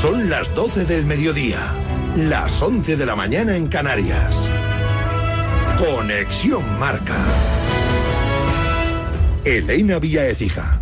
Son las 12 del mediodía, las 11 de la mañana en Canarias. Conexión Marca. Elena Vía Ecija.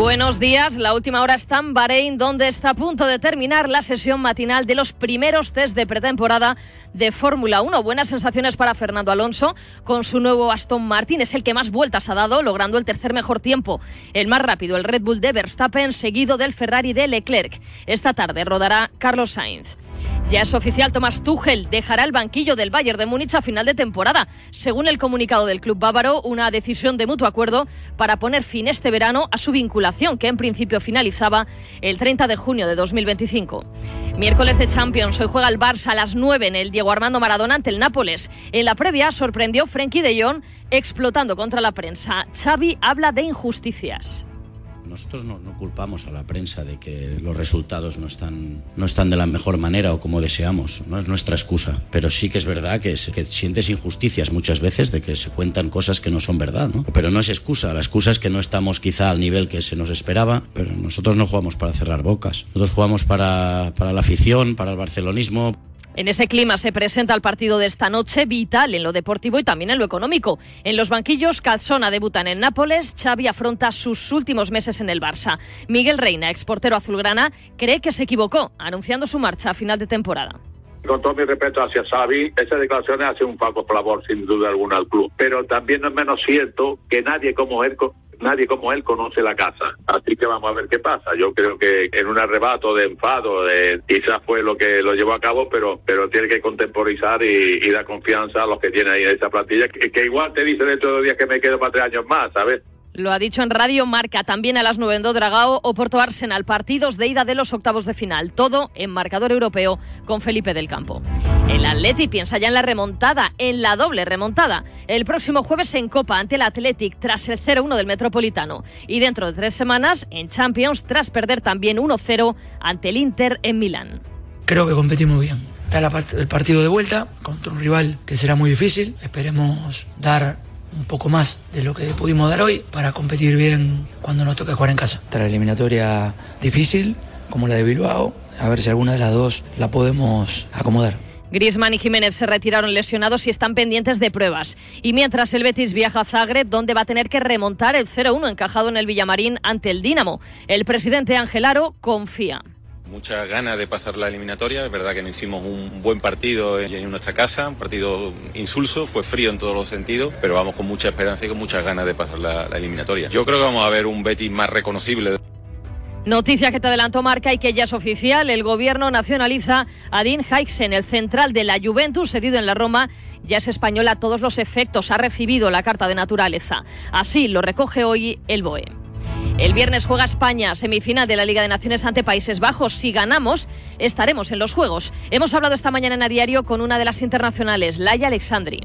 Buenos días, la última hora está en Bahrein, donde está a punto de terminar la sesión matinal de los primeros test de pretemporada de Fórmula 1. Buenas sensaciones para Fernando Alonso con su nuevo Aston Martin. Es el que más vueltas ha dado, logrando el tercer mejor tiempo. El más rápido, el Red Bull de Verstappen, seguido del Ferrari de Leclerc. Esta tarde rodará Carlos Sainz. Ya es oficial, Tomás Tuchel dejará el banquillo del Bayern de Múnich a final de temporada. Según el comunicado del club bávaro, una decisión de mutuo acuerdo para poner fin este verano a su vinculación, que en principio finalizaba el 30 de junio de 2025. Miércoles de Champions, hoy juega el Barça a las 9 en el Diego Armando Maradona ante el Nápoles. En la previa sorprendió Frenkie de Jong explotando contra la prensa. Xavi habla de injusticias. Nosotros no, culpamos a la prensa de que los resultados no están, no están de la mejor manera o como deseamos, no es nuestra excusa, pero sí que es verdad que, que sientes injusticias muchas veces de que se cuentan cosas que no son verdad, ¿no? pero no es excusa, la excusa es que no estamos quizá al nivel que se nos esperaba, pero nosotros no jugamos para cerrar bocas, nosotros jugamos para, para la afición, para el barcelonismo. En ese clima se presenta el partido de esta noche, vital en lo deportivo y también en lo económico. En los banquillos, Calzona debuta en Nápoles, Xavi afronta sus últimos meses en el Barça. Miguel Reina, exportero azulgrana, cree que se equivocó, anunciando su marcha a final de temporada. Con todo mi respeto hacia Xavi, esa declaración hace un poco favor sin duda alguna al club. Pero también no es menos cierto que nadie como él nadie como él conoce la casa. Así que vamos a ver qué pasa. Yo creo que en un arrebato de enfado, de, quizás fue lo que lo llevó a cabo, pero pero tiene que contemporizar y, dar confianza a los que tiene ahí en esa plantilla, que, igual te dice dentro de días que me quedo para tres años más, ¿sabes? Lo ha dicho en Radio Marca, también a las 9 en Dodragao, Oporto Arsenal, partidos de ida de los octavos de final, todo en marcador europeo con Felipe del Campo. El Atleti piensa ya en la remontada, en la doble remontada. El próximo jueves en Copa ante el Athletic tras el 0-1 del Metropolitano y dentro de tres semanas en Champions tras perder también 1-0 ante el Inter en Milán. Creo que competimos bien. Está el partido de vuelta contra un rival que será muy difícil. Esperemos dar un poco más de lo que pudimos dar hoy para competir bien cuando nos toque jugar en casa. Está la eliminatoria difícil, como la de Bilbao, a ver si alguna de las dos la podemos acomodar. Griezmann y Jiménez se retiraron lesionados y están pendientes de pruebas. Y mientras el Betis viaja a Zagreb, donde va a tener que remontar el 0-1 encajado en el Villamarín ante el Dinamo. El presidente Angelaro confía muchas ganas de pasar la eliminatoria. Es verdad que no hicimos un buen partido en nuestra casa, un partido insulso, fue frío en todos los sentidos, pero vamos con mucha esperanza y con muchas ganas de pasar la, eliminatoria. Yo creo que vamos a ver un Betis más reconocible. Noticia que te adelantó Marca y que ya es oficial. El gobierno nacionaliza a Dean Haixen, el central de la Juventus, cedido en la Roma. Ya es español a todos los efectos. Ha recibido la carta de naturaleza. Así lo recoge hoy el BOE. El viernes juega España, semifinal de la Liga de Naciones ante Países Bajos. Si ganamos, estaremos en los Juegos. Hemos hablado esta mañana en a diario con una de las internacionales, Laia Alexandri.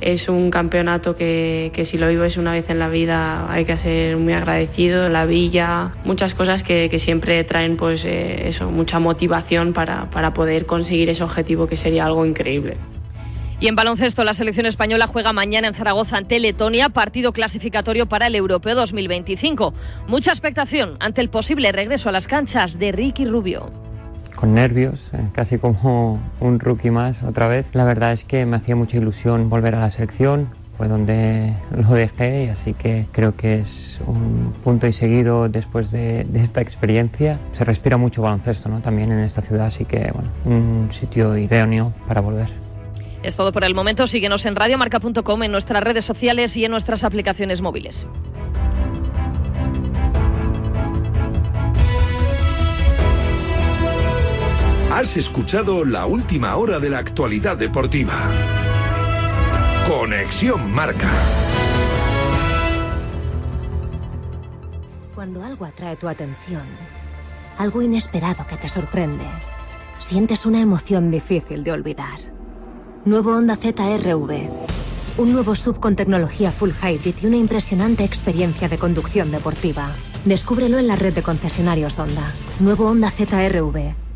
Es un campeonato que, si lo vivo es una vez en la vida hay que ser muy agradecido, la villa, muchas cosas que, siempre traen pues eh, eso, mucha motivación para, para poder conseguir ese objetivo que sería algo increíble. Y en baloncesto, la selección española juega mañana en Zaragoza ante Letonia, partido clasificatorio para el Europeo 2025. Mucha expectación ante el posible regreso a las canchas de Ricky Rubio con nervios, eh, casi como un rookie más otra vez. La verdad es que me hacía mucha ilusión volver a la selección, fue donde lo dejé y así que creo que es un punto y seguido después de, de, esta experiencia. Se respira mucho baloncesto ¿no? también en esta ciudad, así que bueno, un sitio idóneo para volver. Es todo por el momento. Síguenos en radiomarca.com, en nuestras redes sociales y en nuestras aplicaciones móviles. Has escuchado la última hora de la actualidad deportiva. Conexión Marca. Cuando algo atrae tu atención, algo inesperado que te sorprende, sientes una emoción difícil de olvidar. Nuevo Honda ZRV. Un nuevo sub con tecnología full hybrid y una impresionante experiencia de conducción deportiva. Descúbrelo en la red de concesionarios Honda. Nuevo Honda ZRV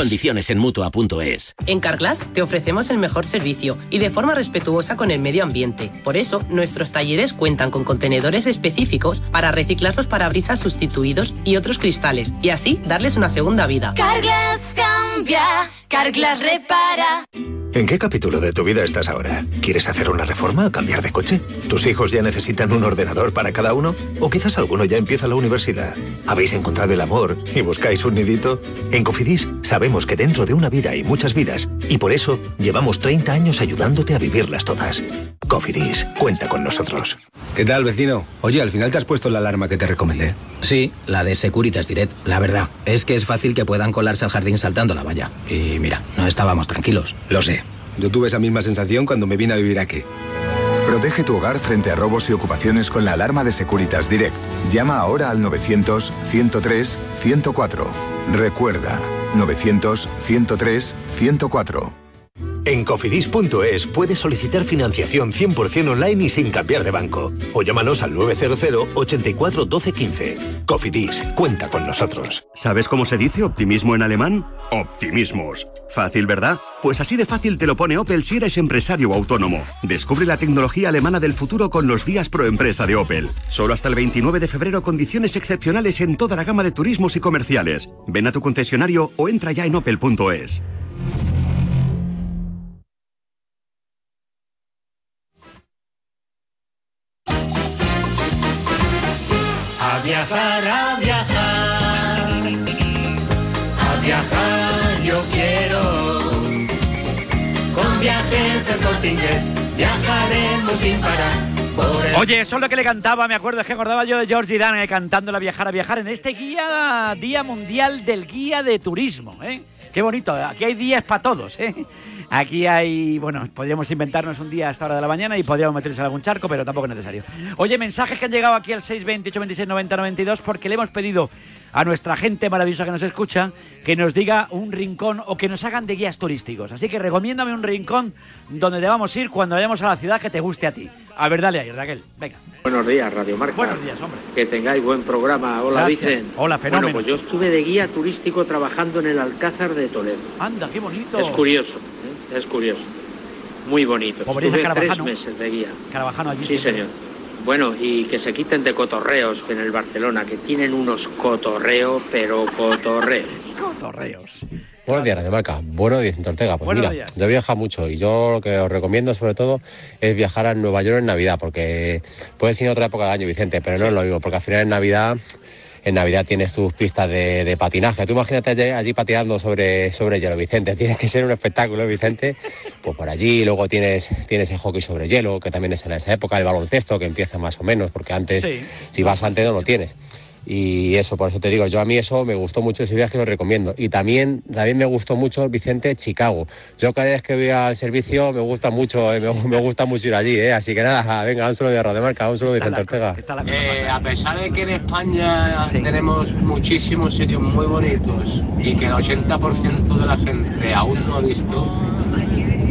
Condiciones en mutua.es. En Carglass te ofrecemos el mejor servicio y de forma respetuosa con el medio ambiente. Por eso, nuestros talleres cuentan con contenedores específicos para reciclar los parabrisas sustituidos y otros cristales y así darles una segunda vida. Carglass cambia, Carglass repara. ¿En qué capítulo de tu vida estás ahora? ¿Quieres hacer una reforma o cambiar de coche? ¿Tus hijos ya necesitan un ordenador para cada uno? ¿O quizás alguno ya empieza la universidad? ¿Habéis encontrado el amor y buscáis un nidito? En Cofidis sabemos que dentro de una vida hay muchas vidas y por eso llevamos 30 años ayudándote a vivirlas todas. Cofidis, cuenta con nosotros. ¿Qué tal, vecino? Oye, al final te has puesto la alarma que te recomendé. Sí, la de Securitas Direct. La verdad, es que es fácil que puedan colarse al jardín saltando la valla. Y mira, no estábamos tranquilos. Lo sé. Yo tuve esa misma sensación cuando me vine a vivir aquí. Protege tu hogar frente a robos y ocupaciones con la alarma de Securitas Direct. Llama ahora al 900-103-104. Recuerda, 900-103-104. En cofidis.es puedes solicitar financiación 100% online y sin cambiar de banco. O llámanos al 900 84 12 15. Cofidis, cuenta con nosotros. ¿Sabes cómo se dice optimismo en alemán? Optimismos. Fácil, ¿verdad? Pues así de fácil te lo pone Opel si eres empresario autónomo. Descubre la tecnología alemana del futuro con los días pro empresa de Opel. Solo hasta el 29 de febrero condiciones excepcionales en toda la gama de turismos y comerciales. Ven a tu concesionario o entra ya en opel.es. viajar, a viajar, a viajar yo quiero. Con viajes el corte inglés, viajaremos sin parar. Oye, eso es lo que le cantaba, me acuerdo, es que acordaba yo de George Dan eh, cantando la viajar a viajar en este guía, Día Mundial del Guía de Turismo, ¿eh? Qué bonito, aquí hay días para todos, ¿eh? Aquí hay, bueno, podríamos inventarnos un día a esta hora de la mañana y podríamos meternos en algún charco, pero tampoco es necesario. Oye, mensajes que han llegado aquí al 628 26 90 92 porque le hemos pedido a nuestra gente maravillosa que nos escucha que nos diga un rincón o que nos hagan de guías turísticos. Así que recomiéndame un rincón donde debamos ir cuando vayamos a la ciudad que te guste a ti. A ver, dale ahí, Raquel, venga. Buenos días, Radio Marca. Buenos días, hombre. Que tengáis buen programa. Hola, Gracias. Vicen. Hola, fenómeno. Bueno, pues yo estuve de guía turístico trabajando en el Alcázar de Toledo. Anda, qué bonito. Es curioso. Es curioso. Muy bonito. Estuve tres Carabajano. meses de guía. Carabajano allí. Sí, siempre. señor. Bueno, y que se quiten de cotorreos en el Barcelona, que tienen unos cotorreos, pero cotorreos. Cotorreos. Buenos días, Radio Marca. Buenos días, Ortega. Pues Buenos mira, días. yo viajo mucho y yo lo que os recomiendo sobre todo es viajar a Nueva York en Navidad, porque puedes ir en otra época del año, Vicente, pero no es lo mismo, porque al final en Navidad, en Navidad tienes tus pistas de, de patinaje. Tú imagínate allí, allí patinando sobre, sobre hielo, Vicente. Tienes que ser un espectáculo, Vicente. Pues por allí, luego tienes, tienes el hockey sobre hielo, que también es en esa época, el baloncesto, que empieza más o menos, porque antes, Sí. si vas antes no lo tienes. Y eso, por eso te digo, yo a mí eso me gustó mucho ese viaje y lo recomiendo. Y también, también me gustó mucho, Vicente, Chicago. Yo cada vez que voy al servicio me gusta mucho, eh, me, me gusta mucho ir allí, eh. así que nada, venga, un solo de Radiomarca, un solo de Vicente Ortega. Eh, a pesar de que en España tenemos muchísimos sitios muy bonitos y que el 80% de la gente aún no ha visto,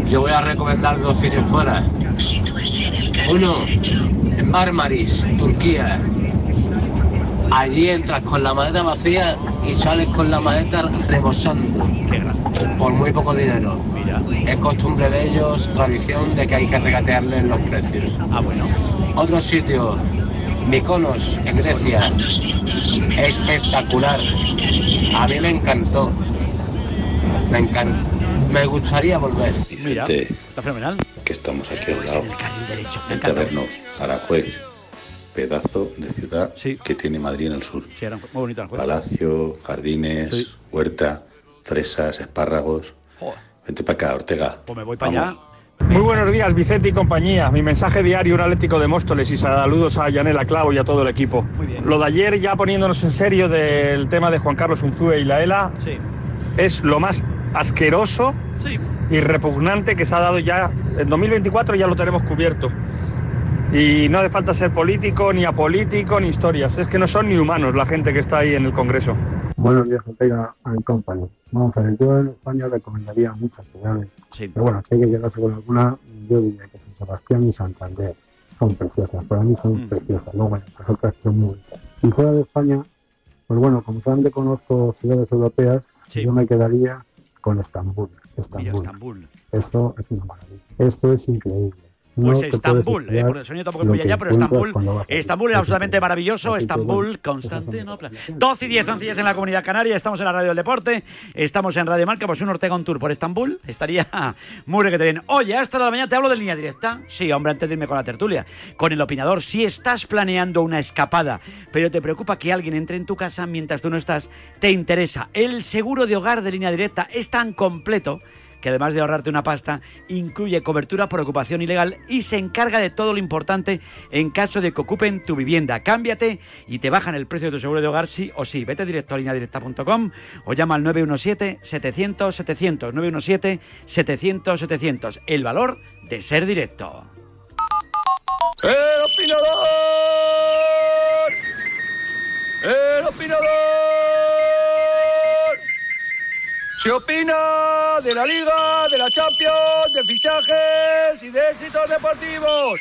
yo voy a recomendar dos sitios fuera. Uno, en Marmaris, Turquía. Allí entras con la maleta vacía y sales con la maleta rebosando. Por muy poco dinero. Es costumbre de ellos, tradición de que hay que regatearles los precios. Ah, bueno. Otro sitio, Mykonos, en Grecia. Espectacular. A mí me encantó. Me encanta. Me gustaría volver. Mira, está fenomenal. que estamos aquí al lado. derecho. Vente a vernos, Aranjuez, pedazo de ciudad que tiene Madrid en el sur. Sí, era muy bonito. Aranjuez. Palacio, jardines, huerta, fresas, espárragos. Joder. Vente para acá, Ortega. Pues me voy para allá. Muy buenos días, Vicente y compañía. Mi mensaje diario, un Atlético de Móstoles y saludos a Yanela Clavo y a todo el equipo. Lo de ayer, ya poniéndonos en serio del tema de Juan Carlos Unzúe y la ELA, es lo más asqueroso y repugnante que se ha dado ya. En 2024 ya lo tenemos cubierto. Y no hace falta ser político, ni apolítico, ni historias. Es que no son ni humanos la gente que está ahí en el Congreso. Buenos días, Ortega and Company. Vamos a ver, yo en España recomendaría muchas ciudades. Pero bueno, si hay que quedarse con alguna, yo diría que San Sebastián y Santander son preciosas. Para mí son preciosas. Luego, bueno, las otras son muy bonitas. Y fuera de España, pues bueno, como solamente conozco ciudades europeas, yo me quedaría con Estambul. Estambul. Estambul. Eso es una maravilla. Esto es increíble. Pues te Estambul, eh, porque el sonido tampoco es muy que allá, pero Estambul, Estambul es absolutamente maravilloso. Que, Estambul, Constantinopla. 12 y 10, 11 y 10 en la Comunidad Canaria. Estamos en la Radio del Deporte. Estamos en Radio Marca. Pues un Ortega un tour por Estambul. Estaría muy requete bien. Oye, hasta la mañana te hablo de línea directa. Sí, hombre, antes de irme con la tertulia. Con el opinador. Si estás planeando una escapada, pero te preocupa que alguien entre en tu casa mientras tú no estás, te interesa. El seguro de hogar de línea directa es tan completo que además de ahorrarte una pasta, incluye cobertura por ocupación ilegal y se encarga de todo lo importante en caso de que ocupen tu vivienda. Cámbiate y te bajan el precio de tu seguro de hogar sí o sí. Vete directo a lineadirecta.com o llama al 917-700-700. 917-700-700. El valor de ser directo. ¡El opinador! ¡El opinador! Se opina de la Liga, de la Champions, de fichajes y de éxitos deportivos.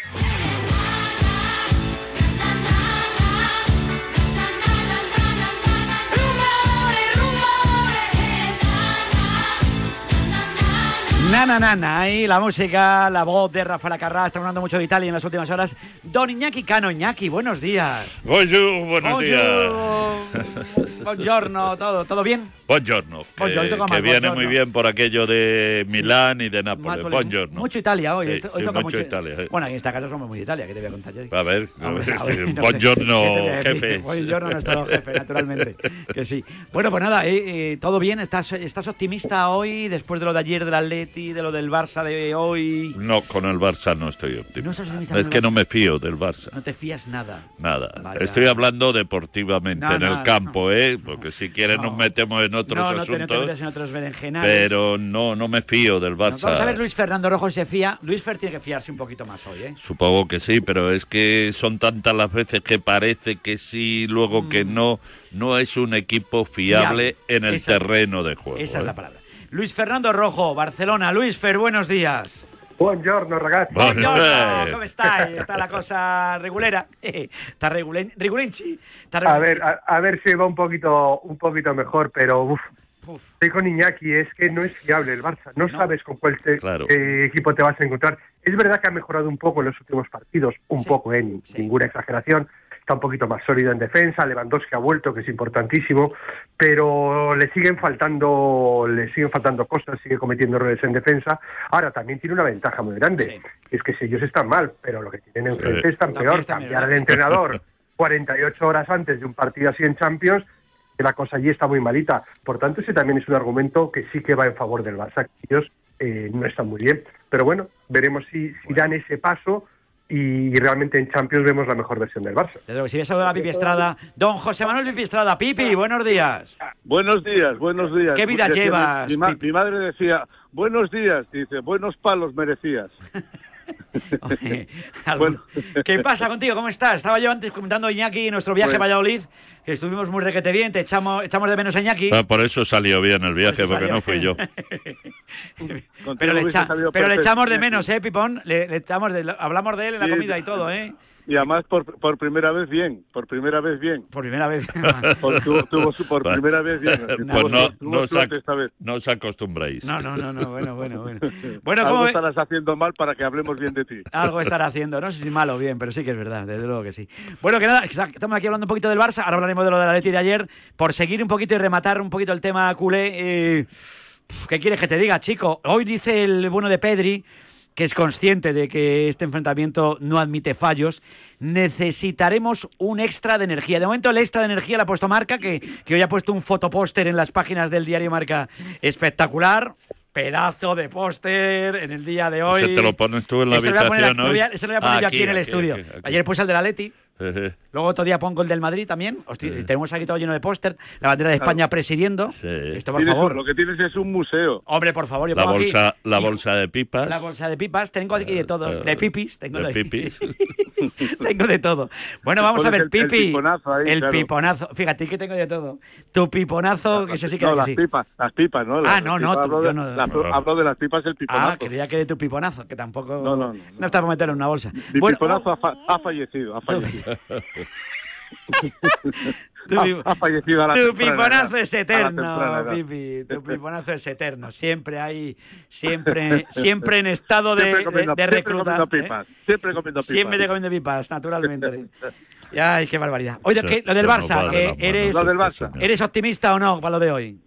Na, na, na, na, ahí la música, la voz de Rafael Carrá, está hablando mucho de Italia en las últimas horas. Don Iñaki Cano, Iñaki, buenos días. Bonjour, buenos Bonjour. días. Buongiorno, todo, ¿todo bien? Buongiorno. Que, Buongiorno, que viene buongiorno. muy bien por aquello de Milán y de Nápoles. Nápoles. Buongiorno. Mucho Italia hoy. Sí, hoy sí, toca mucho Italia, eh. Bueno, aquí en esta casa somos muy de Italia, ¿qué te voy a contar yo? A ver, A ver, a sí, ver, no buongiorno, jefe. Buongiorno, nuestro jefe, naturalmente. Que sí. Bueno, pues nada, eh, eh, ¿todo bien? ¿Estás, ¿Estás optimista hoy después de lo de ayer del Atleti, de lo del Barça de hoy? No, con el Barça no estoy ¿No optimista. con es que no me fío del Barça. No te fías nada. Nada. Vaya. Estoy hablando deportivamente No, en no, el campo, ¿eh? Porque si quieres nos metemos en otros no, no te, no te asuntos. metas en otros berenjenales. pero no, no me fío del Barça. Vamos a ver Luis Fernando Rojo se fía. Luis Fer tiene que fiarse un poquito más hoy, ¿eh? Supongo que sí, pero es que son tantas las veces que parece que sí, luego que no. No es un equipo fiable Fiable. en el Esa- terreno de juego. Esa es ¿eh? la palabra. Luis Fernando Rojo, Barcelona. Luis Fer, buenos días. Buongiorno ragazzi. Buongiorno, ¿cómo está? Está la cosa regulera. Está regulen, regulenchi. A ver, a, a ver si va un poquito, un poquito mejor, pero uf, estoy con Iñaki, es que no es fiable el Barça. No, sabes con cuál te- Claro. qué equipo te vas a encontrar. Es verdad que ha mejorado un poco en los últimos partidos, un poco, ¿eh? Ni- ninguna exageración. Está un poquito más sólido en defensa, Lewandowski ha vuelto, que es importantísimo, pero le siguen faltando, le siguen faltando cosas, sigue cometiendo errores en defensa. Ahora también tiene una ventaja muy grande, que es que si ellos están mal, pero lo que tienen enfrente Sí. están También peor, cambiar de entrenador 48 horas antes de un partido así en Champions, que la cosa allí está muy malita. Por tanto, ese también es un argumento que sí que va en favor del Barça. que Ellos eh, no están muy bien. Pero bueno, veremos si, si dan ese paso y realmente en Champions vemos la mejor versión del Barça. Desde luego, si ves a Pipi Estrada. Don José Manuel Pipi Estrada. Pipi, buenos días. Buenos días, buenos días. ¿Qué vida llevas, Mi, mi ma- Pipi? mi madre decía, buenos días, dice, buenos palos merecías. ¿Qué pasa contigo? ¿Cómo estás? Estaba yo antes comentando a Iñaki nuestro viaje Bueno. a Valladolid, que estuvimos muy requete bien, te echamos, echamos de menos a Iñaki. Ah, por eso salió bien el viaje, Por porque salió no fui yo. Pero le, echa- pero le echamos de menos, ¿eh, Pipón? Le, le echamos de, hablamos de él en la Sí, comida y todo, ¿eh? Y además por, por primera vez bien, por primera vez bien. Por primera vez. Por, tuvo, tuvo su- por primera vez bien. así, Pues tuvo- no, tuvo no, os suerte ac- esta vez. no os. No, no, no, no, bueno, bueno, bueno. Bueno, Algo ¿cómo ve- estarás haciendo mal para que hablemos bien de ti. Algo estará haciendo, no sé si malo o bien, pero sí que es verdad, desde luego que sí. Bueno, que nada, estamos aquí hablando un poquito del Barça, ahora hablaremos de lo de la Leti de ayer, por seguir un poquito y rematar un poquito el tema culé. eh, ¿Qué quieres que te diga, chico? Hoy dice el bueno de Pedri que es consciente de que este enfrentamiento no admite fallos, necesitaremos un extra de energía. De momento el extra de energía lo ha puesto Marca, que, que hoy ha puesto un fotopóster en las páginas del diario Marca espectacular. Pedazo de póster en el día de hoy. Ese te lo pones tú en la lo voy a poner habitación aquí- lo voy a- hoy. ese lo voy a poner Ah, yo aquí, en el aquí, estudio. aquí. Ayer puse el de la Leti. Luego otro día pongo el del Madrid también. Hostia, Tenemos aquí todo lleno de póster. La bandera de Claro. España presidiendo. Esto, por favor. Lo que tienes es un museo. Hombre, por favor, yo La pongo aquí bolsa, la bolsa de pipas. la bolsa de pipas. Tengo aquí de todos. eh, De pipis. Tengo de de- pipis. tengo de todo. Bueno, vamos a ver, Pipi. El piponazo. Ahí, el piponazo. Fíjate que tengo de todo. Tu piponazo, que se sí que No, las pipas, las pipas, ¿no? ah, no, no, hablo, yo de, no. hablo de las pipas, el piponazo. Ah, creía que de tu piponazo, que tampoco. No, no. No, no está para meterlo en una bolsa. Mi bueno, piponazo ha, ha, fallecido, ha fallecido. Tu, ha, ha, fallecido a la tu piponazo es eterno, Pipi. Tu piponazo es eterno. Siempre hay, siempre, siempre en estado de, siempre de, de recluta. Siempre pipas. ¿eh? Siempre comiendo pipas. Siempre te comiendo pipas, naturalmente. Ay, qué barbaridad. Oye, ¿qué, lo del Barça, eh, ¿eres, lo del Barça. ¿eres optimista o no para lo de hoy?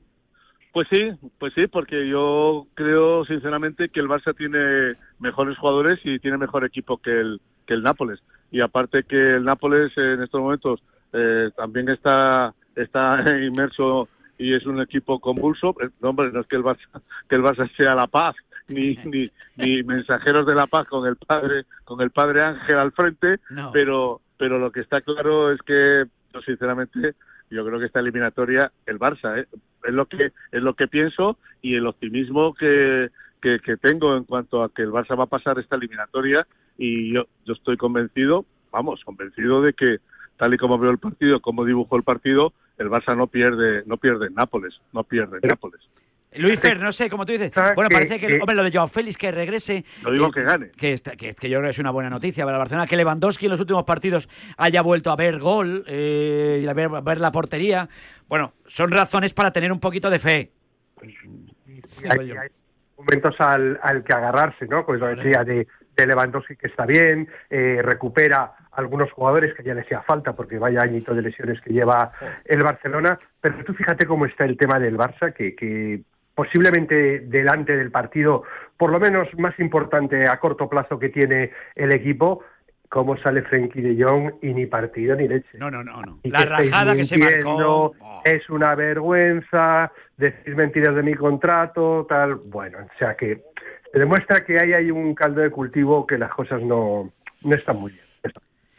Pues sí, pues sí, porque yo creo sinceramente que el Barça tiene mejores jugadores y tiene mejor equipo que el que el Nápoles. Y aparte que el Nápoles en estos momentos eh, también está está inmerso y es un equipo convulso. No, hombre, no es que el Barça que el Barça sea la paz ni, ni, ni mensajeros de la paz con el padre con el padre Ángel al frente, no. pero pero lo que está claro es que yo sinceramente yo creo que esta eliminatoria el Barça ¿eh? es lo que es lo que pienso y el optimismo que, que, que, tengo en cuanto a que el Barça va a pasar esta eliminatoria y yo yo estoy convencido vamos convencido de que tal y como veo el partido como dibujo el partido el Barça no pierde no pierde en Nápoles no pierde en Nápoles Luis Fer, no sé, como tú dices. Bueno, parece que, hombre, lo de Joao Félix que regrese. No digo eh, que gane. Que, que, que, yo creo que es una buena noticia para el Barcelona. Que Lewandowski en los últimos partidos haya vuelto a ver gol eh, y a ver, a ver, la portería. Bueno, son razones para tener un poquito de fe. Hay, hay momentos al, al, que agarrarse, ¿no? Pues lo decía de, de Lewandowski que está bien, eh, recupera algunos jugadores que ya le hacía falta porque vaya añito de lesiones que lleva el Barcelona. Pero tú fíjate cómo está el tema del Barça, que, que posiblemente delante del partido, por lo menos más importante a corto plazo que tiene el equipo, cómo sale Frenkie de Jong y ni partido ni leche. No, no, no. no. Y La rajada que se marcó. Oh. Es una vergüenza, decir mentiras de mi contrato, tal. Bueno, o sea que demuestra que ahí hay un caldo de cultivo que las cosas no, no están muy bien.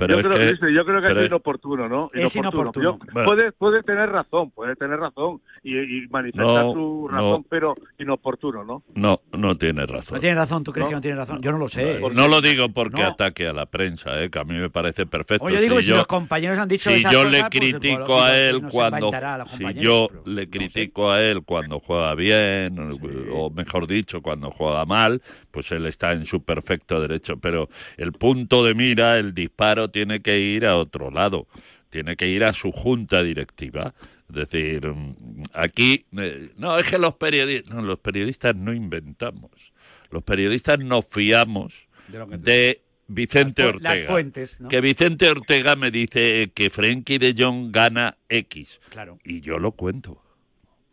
Pero yo, es creo, que, yo creo que pero es inoportuno, ¿no? Es inoportuno. Yo- Bueno. puede, puede tener razón, puede tener razón y, y manifestar No, su no. razón, pero inoportuno, ¿no? No, no tiene razón. No tiene razón, ¿tú crees ¿No? que no tiene razón? Yo no lo sé. No lo digo porque No. ataque a la prensa, ¿eh? que a mí me parece perfecto. Oye, yo digo Si que si yo- los compañeros han dicho si yo le pues, critico pues, a él no cuando a si yo le no critico a él cuando juega bien o- o mejor dicho cuando juega mal pues él está en su perfecto derecho pero el punto de mira el disparo tiene que ir a otro lado tiene que ir a su junta directiva es decir mm, aquí eh, no es que los periodistas no, los periodistas no inventamos los periodistas nos fiamos De Vicente Las fu- las Ortega. fuentes, ¿no? Que Vicente Ortega me dice que Frenkie de Jong gana X. Claro. Y yo lo cuento.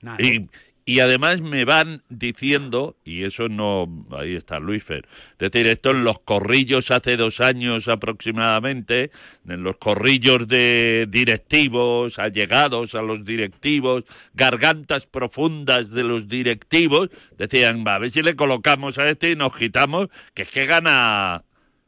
Nada. Y, y además me van diciendo, y eso no, ahí está Luis Fer, es decir, esto en los corrillos hace dos años aproximadamente, en los corrillos de directivos, allegados a los directivos, gargantas profundas de los directivos, decían, va, a ver si le colocamos a este y nos quitamos, que es que gana...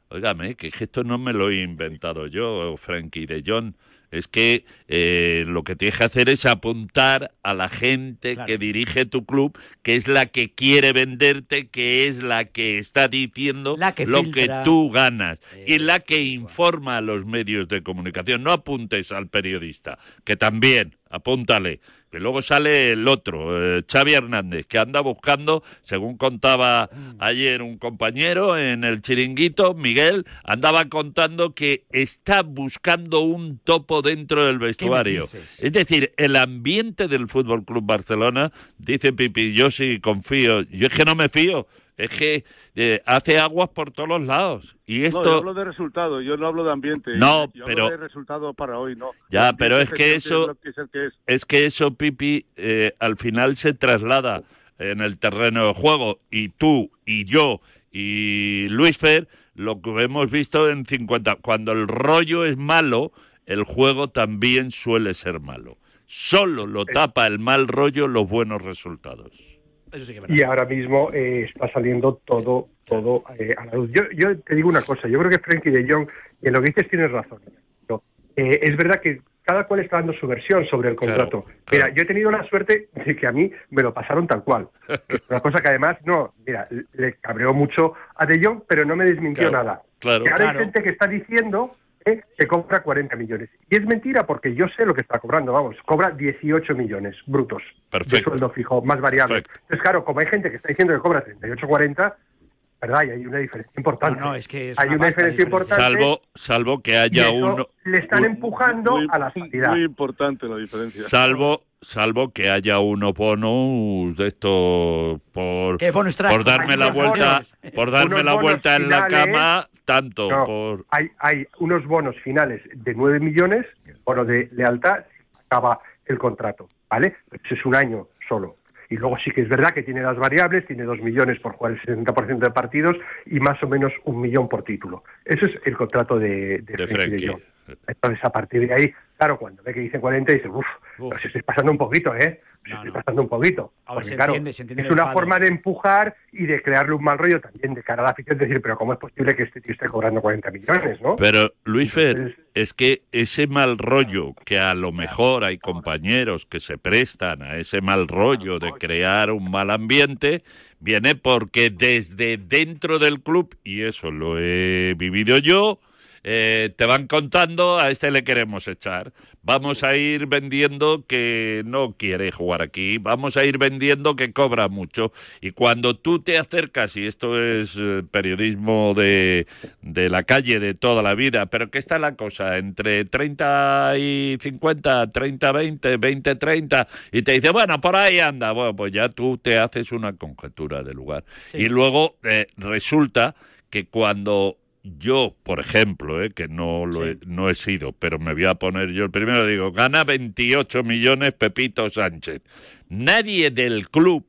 Óigame, que es que esto no me lo he inventado yo, Frankie de Jong. Es que eh, lo que tienes que hacer es apuntar a la gente Claro. que dirige tu club, que es la que quiere venderte, que es la que está diciendo La que lo filtra. que tú ganas y la que informa a los medios de comunicación. No apuntes al periodista, que también, apúntale. Que luego sale el otro, eh, Xavi Hernández, que anda buscando, según contaba Mm. ayer un compañero en el chiringuito, Miguel, andaba contando que está buscando un topo dentro del vestuario. Es decir, el ambiente del Fútbol Club Barcelona, dice Pipi, yo sí confío, yo es que no me fío, es que eh, hace aguas por todos los lados. Y No, yo esto, hablo de resultado, yo no hablo de ambiente. No, yo pero- hablo de resultado para hoy, no. Ya, pero es que es eso- que es que eso, Pipi, eh, al final se traslada en el terreno de juego. Y tú, y yo, y Luis Fer, lo que hemos visto en 50. Cuando el rollo es malo, el juego también suele ser malo. Solo lo tapa el mal rollo los buenos resultados. Eso sí que es verdad. y ahora mismo eh, está saliendo todo todo eh, a la luz. Yo, yo te digo una cosa, yo creo que Frenkie de Jong, y en lo que dices tienes razón. Pero, eh, es verdad que cada cual está dando su versión sobre el contrato. Mira, yo he tenido la suerte de que a mí me lo pasaron tal cual. Una cosa que además, no, mira, le cabreó mucho a De Jong, pero no me desmintió nada. Claro, que ahora claro. hay gente que está diciendo eh, que cobra 40 millones. Y es mentira porque yo sé lo que está cobrando, vamos, cobra 18 millones brutos de Perfecto. sueldo fijo, más variable. Entonces, claro, como hay gente que está diciendo que cobra 38, 40, ¿verdad? Y hay una diferencia importante. No, no, es que es hay una una diferencia diferente. importante. Salvo, salvo que haya uno, le están empujando a la salida. Muy importante la diferencia. salvo, salvo que haya unos bonus de estos por, por darme la vuelta, por darme la vuelta en la cama, tanto No, por hay, hay unos bonos finales de 9 millones, bono de lealtad, acaba el contrato, ¿vale? Ese es un año solo. Y luego sí que es verdad que tiene las variables, tiene 2 millones por jugar el 60% de partidos y más o menos un millón por título. Ese es el contrato de, de, de Frenkie de. Entonces, a partir de ahí, claro, cuando ve que dicen 40, dice, uff, si estoy pasando un poquito, ¿eh? Si estoy pasando un poquito. A ver, Porque, se claro, entiende, se entiende es una forma de empujar y de crearle un mal rollo también de cara a la afición, decir, pero ¿cómo es posible que este tío esté cobrando 40 millones, no? Pero, Luis Fer, es que ese mal rollo, que a lo mejor hay compañeros que se prestan a ese mal rollo de crear un mal ambiente, viene porque desde dentro del club, y eso lo he vivido yo, eh, te van contando, a este le queremos echar. Vamos a ir vendiendo que no quiere jugar aquí, vamos a ir vendiendo que cobra mucho. Y cuando tú te acercas, y esto es eh, periodismo de, de la calle de toda la vida, pero que está la cosa entre 30 y 50, 30, 20, 20, 30, y te dice, bueno, por ahí anda, bueno, pues ya tú te haces una conjetura del lugar. Y luego eh, resulta que cuando yo, por ejemplo, eh, que no lo he, no he sido, pero me voy a poner yo el primero, digo, gana 28 millones Pepito Sánchez. Nadie del club,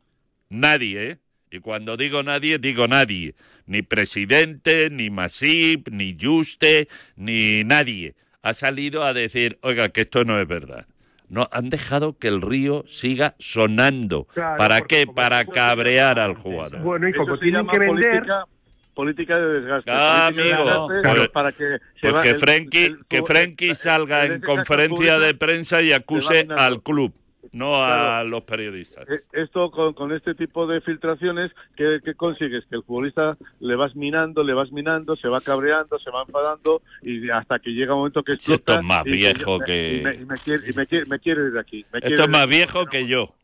nadie, ¿eh? y cuando digo nadie, digo nadie, ni presidente, ni Masip, ni Juste, ni nadie, ha salido a decir, oiga, que esto no es verdad. No, han dejado que el río siga sonando. Claro, ¿Para qué? Para cabrear al jugador. Bueno, y como tienen que vender... política, política de desgaste. Ah, Política de amigo. desgaste para que se Pues va- que Frenkie, el- que Frenkie salga el- en conferencia de prensa y acuse al club, no a Claro. los periodistas. Eh, Esto con, con este tipo de filtraciones, ¿qué, qué consigues? Que el futbolista le vas minando, le vas minando, se va cabreando, se va enfadando y hasta que llega un momento que Si explota. esto es más viejo me- que- Y me, y me quiere, y me quiere- me quiere ir de aquí. me Esto es más viejo que yo.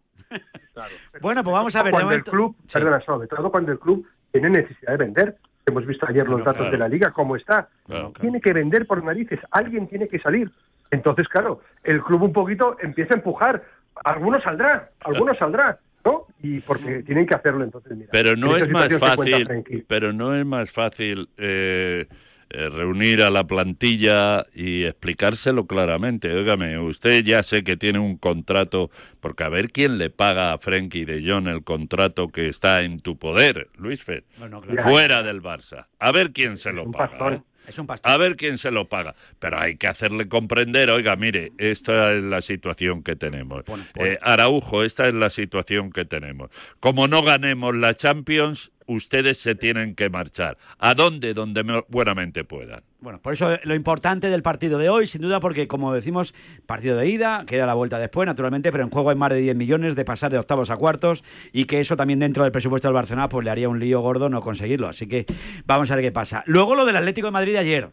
Bueno, pues vamos a ver. Cuando el club, perdona, sobre todo cuando el club tiene necesidad de vender. Hemos visto ayer los datos claro. de la liga, cómo está. Claro, Tiene que vender por narices, alguien tiene que salir. Entonces, claro, el club un poquito empieza a empujar. Algunos saldrá, algunos saldrá, ¿no? Y porque tienen que hacerlo entonces. Mira, Pero no en es más situación se encuentra fácil, Frenkie. pero no es más fácil eh, reunir a la plantilla y explicárselo claramente. Óigame, usted ya sé que tiene un contrato, porque a ver quién le paga a Frenkie de Jong el contrato que está en tu poder, Luis Bueno, claro. fuera del Barça. A ver quién se lo paga. ¿eh? Es un pastor. A ver quién se lo paga. Pero hay que hacerle comprender, oiga, mire, esta es la situación que tenemos. Eh, Araujo, esta es la situación que tenemos. Como no ganemos la Champions, ustedes se tienen que marchar. ¿A dónde? Donde me- buenamente puedan. Bueno, por eso lo importante del partido de hoy, sin duda, porque como decimos, partido de ida, queda la vuelta después, naturalmente, pero en juego hay más de 10 millones de pasar de octavos a cuartos y que eso también dentro del presupuesto del Barcelona pues le haría un lío gordo no conseguirlo. Así que vamos a ver qué pasa. Luego lo del Atlético de Madrid de ayer,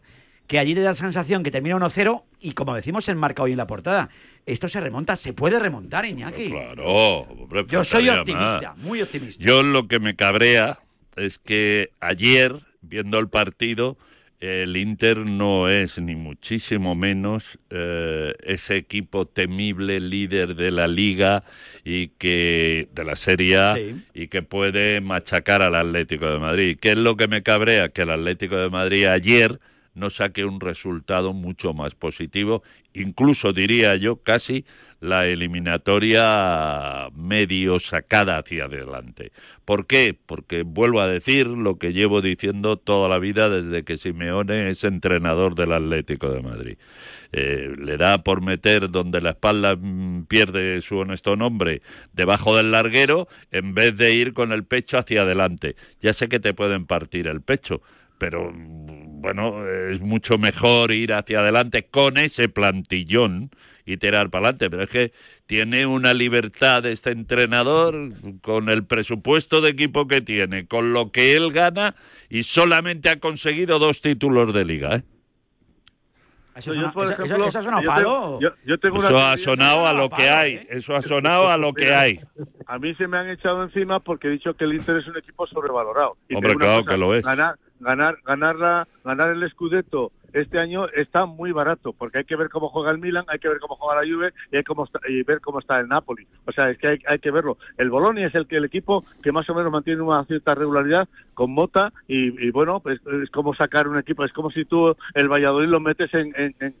que allí le da la sensación que termina 1-0 y como decimos en marca hoy en la portada, esto se remonta, se puede remontar, Iñaki. Claro, hombre, Yo soy optimista, más. muy optimista. Yo lo que me cabrea es que ayer, viendo el partido, el Inter no es ni muchísimo menos eh, ese equipo temible líder de la liga y que de la Serie A Sí. y que puede machacar al Atlético de Madrid. ¿Qué es lo que me cabrea? Que el Atlético de Madrid ayer no saque un resultado mucho más positivo, incluso diría yo casi la eliminatoria medio sacada hacia adelante. ¿Por qué? Porque vuelvo a decir lo que llevo diciendo toda la vida desde que Simeone es entrenador del Atlético de Madrid. Eh, le da por meter donde la espalda mm, pierde su honesto nombre debajo del larguero en vez de ir con el pecho hacia adelante. Ya sé que te pueden partir el pecho, pero mm, bueno, es mucho mejor ir hacia adelante con ese plantillón y tirar para adelante, pero es que tiene una libertad este entrenador con el presupuesto de equipo que tiene, con lo que él gana y solamente ha conseguido dos títulos de liga, ¿eh? Eso, ha sonado palo. eso ha sonado a lo que hay. ¿eh? Eso ha sonado a lo que hay. A mí se me han echado encima porque he dicho que el Inter es un equipo sobrevalorado. Hombre, claro que lo es. Ganar, ganar, ganar, ganar el Scudetto este año está muy barato, porque hay que ver cómo juega el Milan, hay que ver cómo juega la Juve y hay que ver cómo está el Napoli. O sea, es que hay, que verlo. El Bolonia es el que el equipo que más o menos mantiene una cierta regularidad con Mota y, bueno, pues es como sacar un equipo, es como si tú el Valladolid lo metes en, en,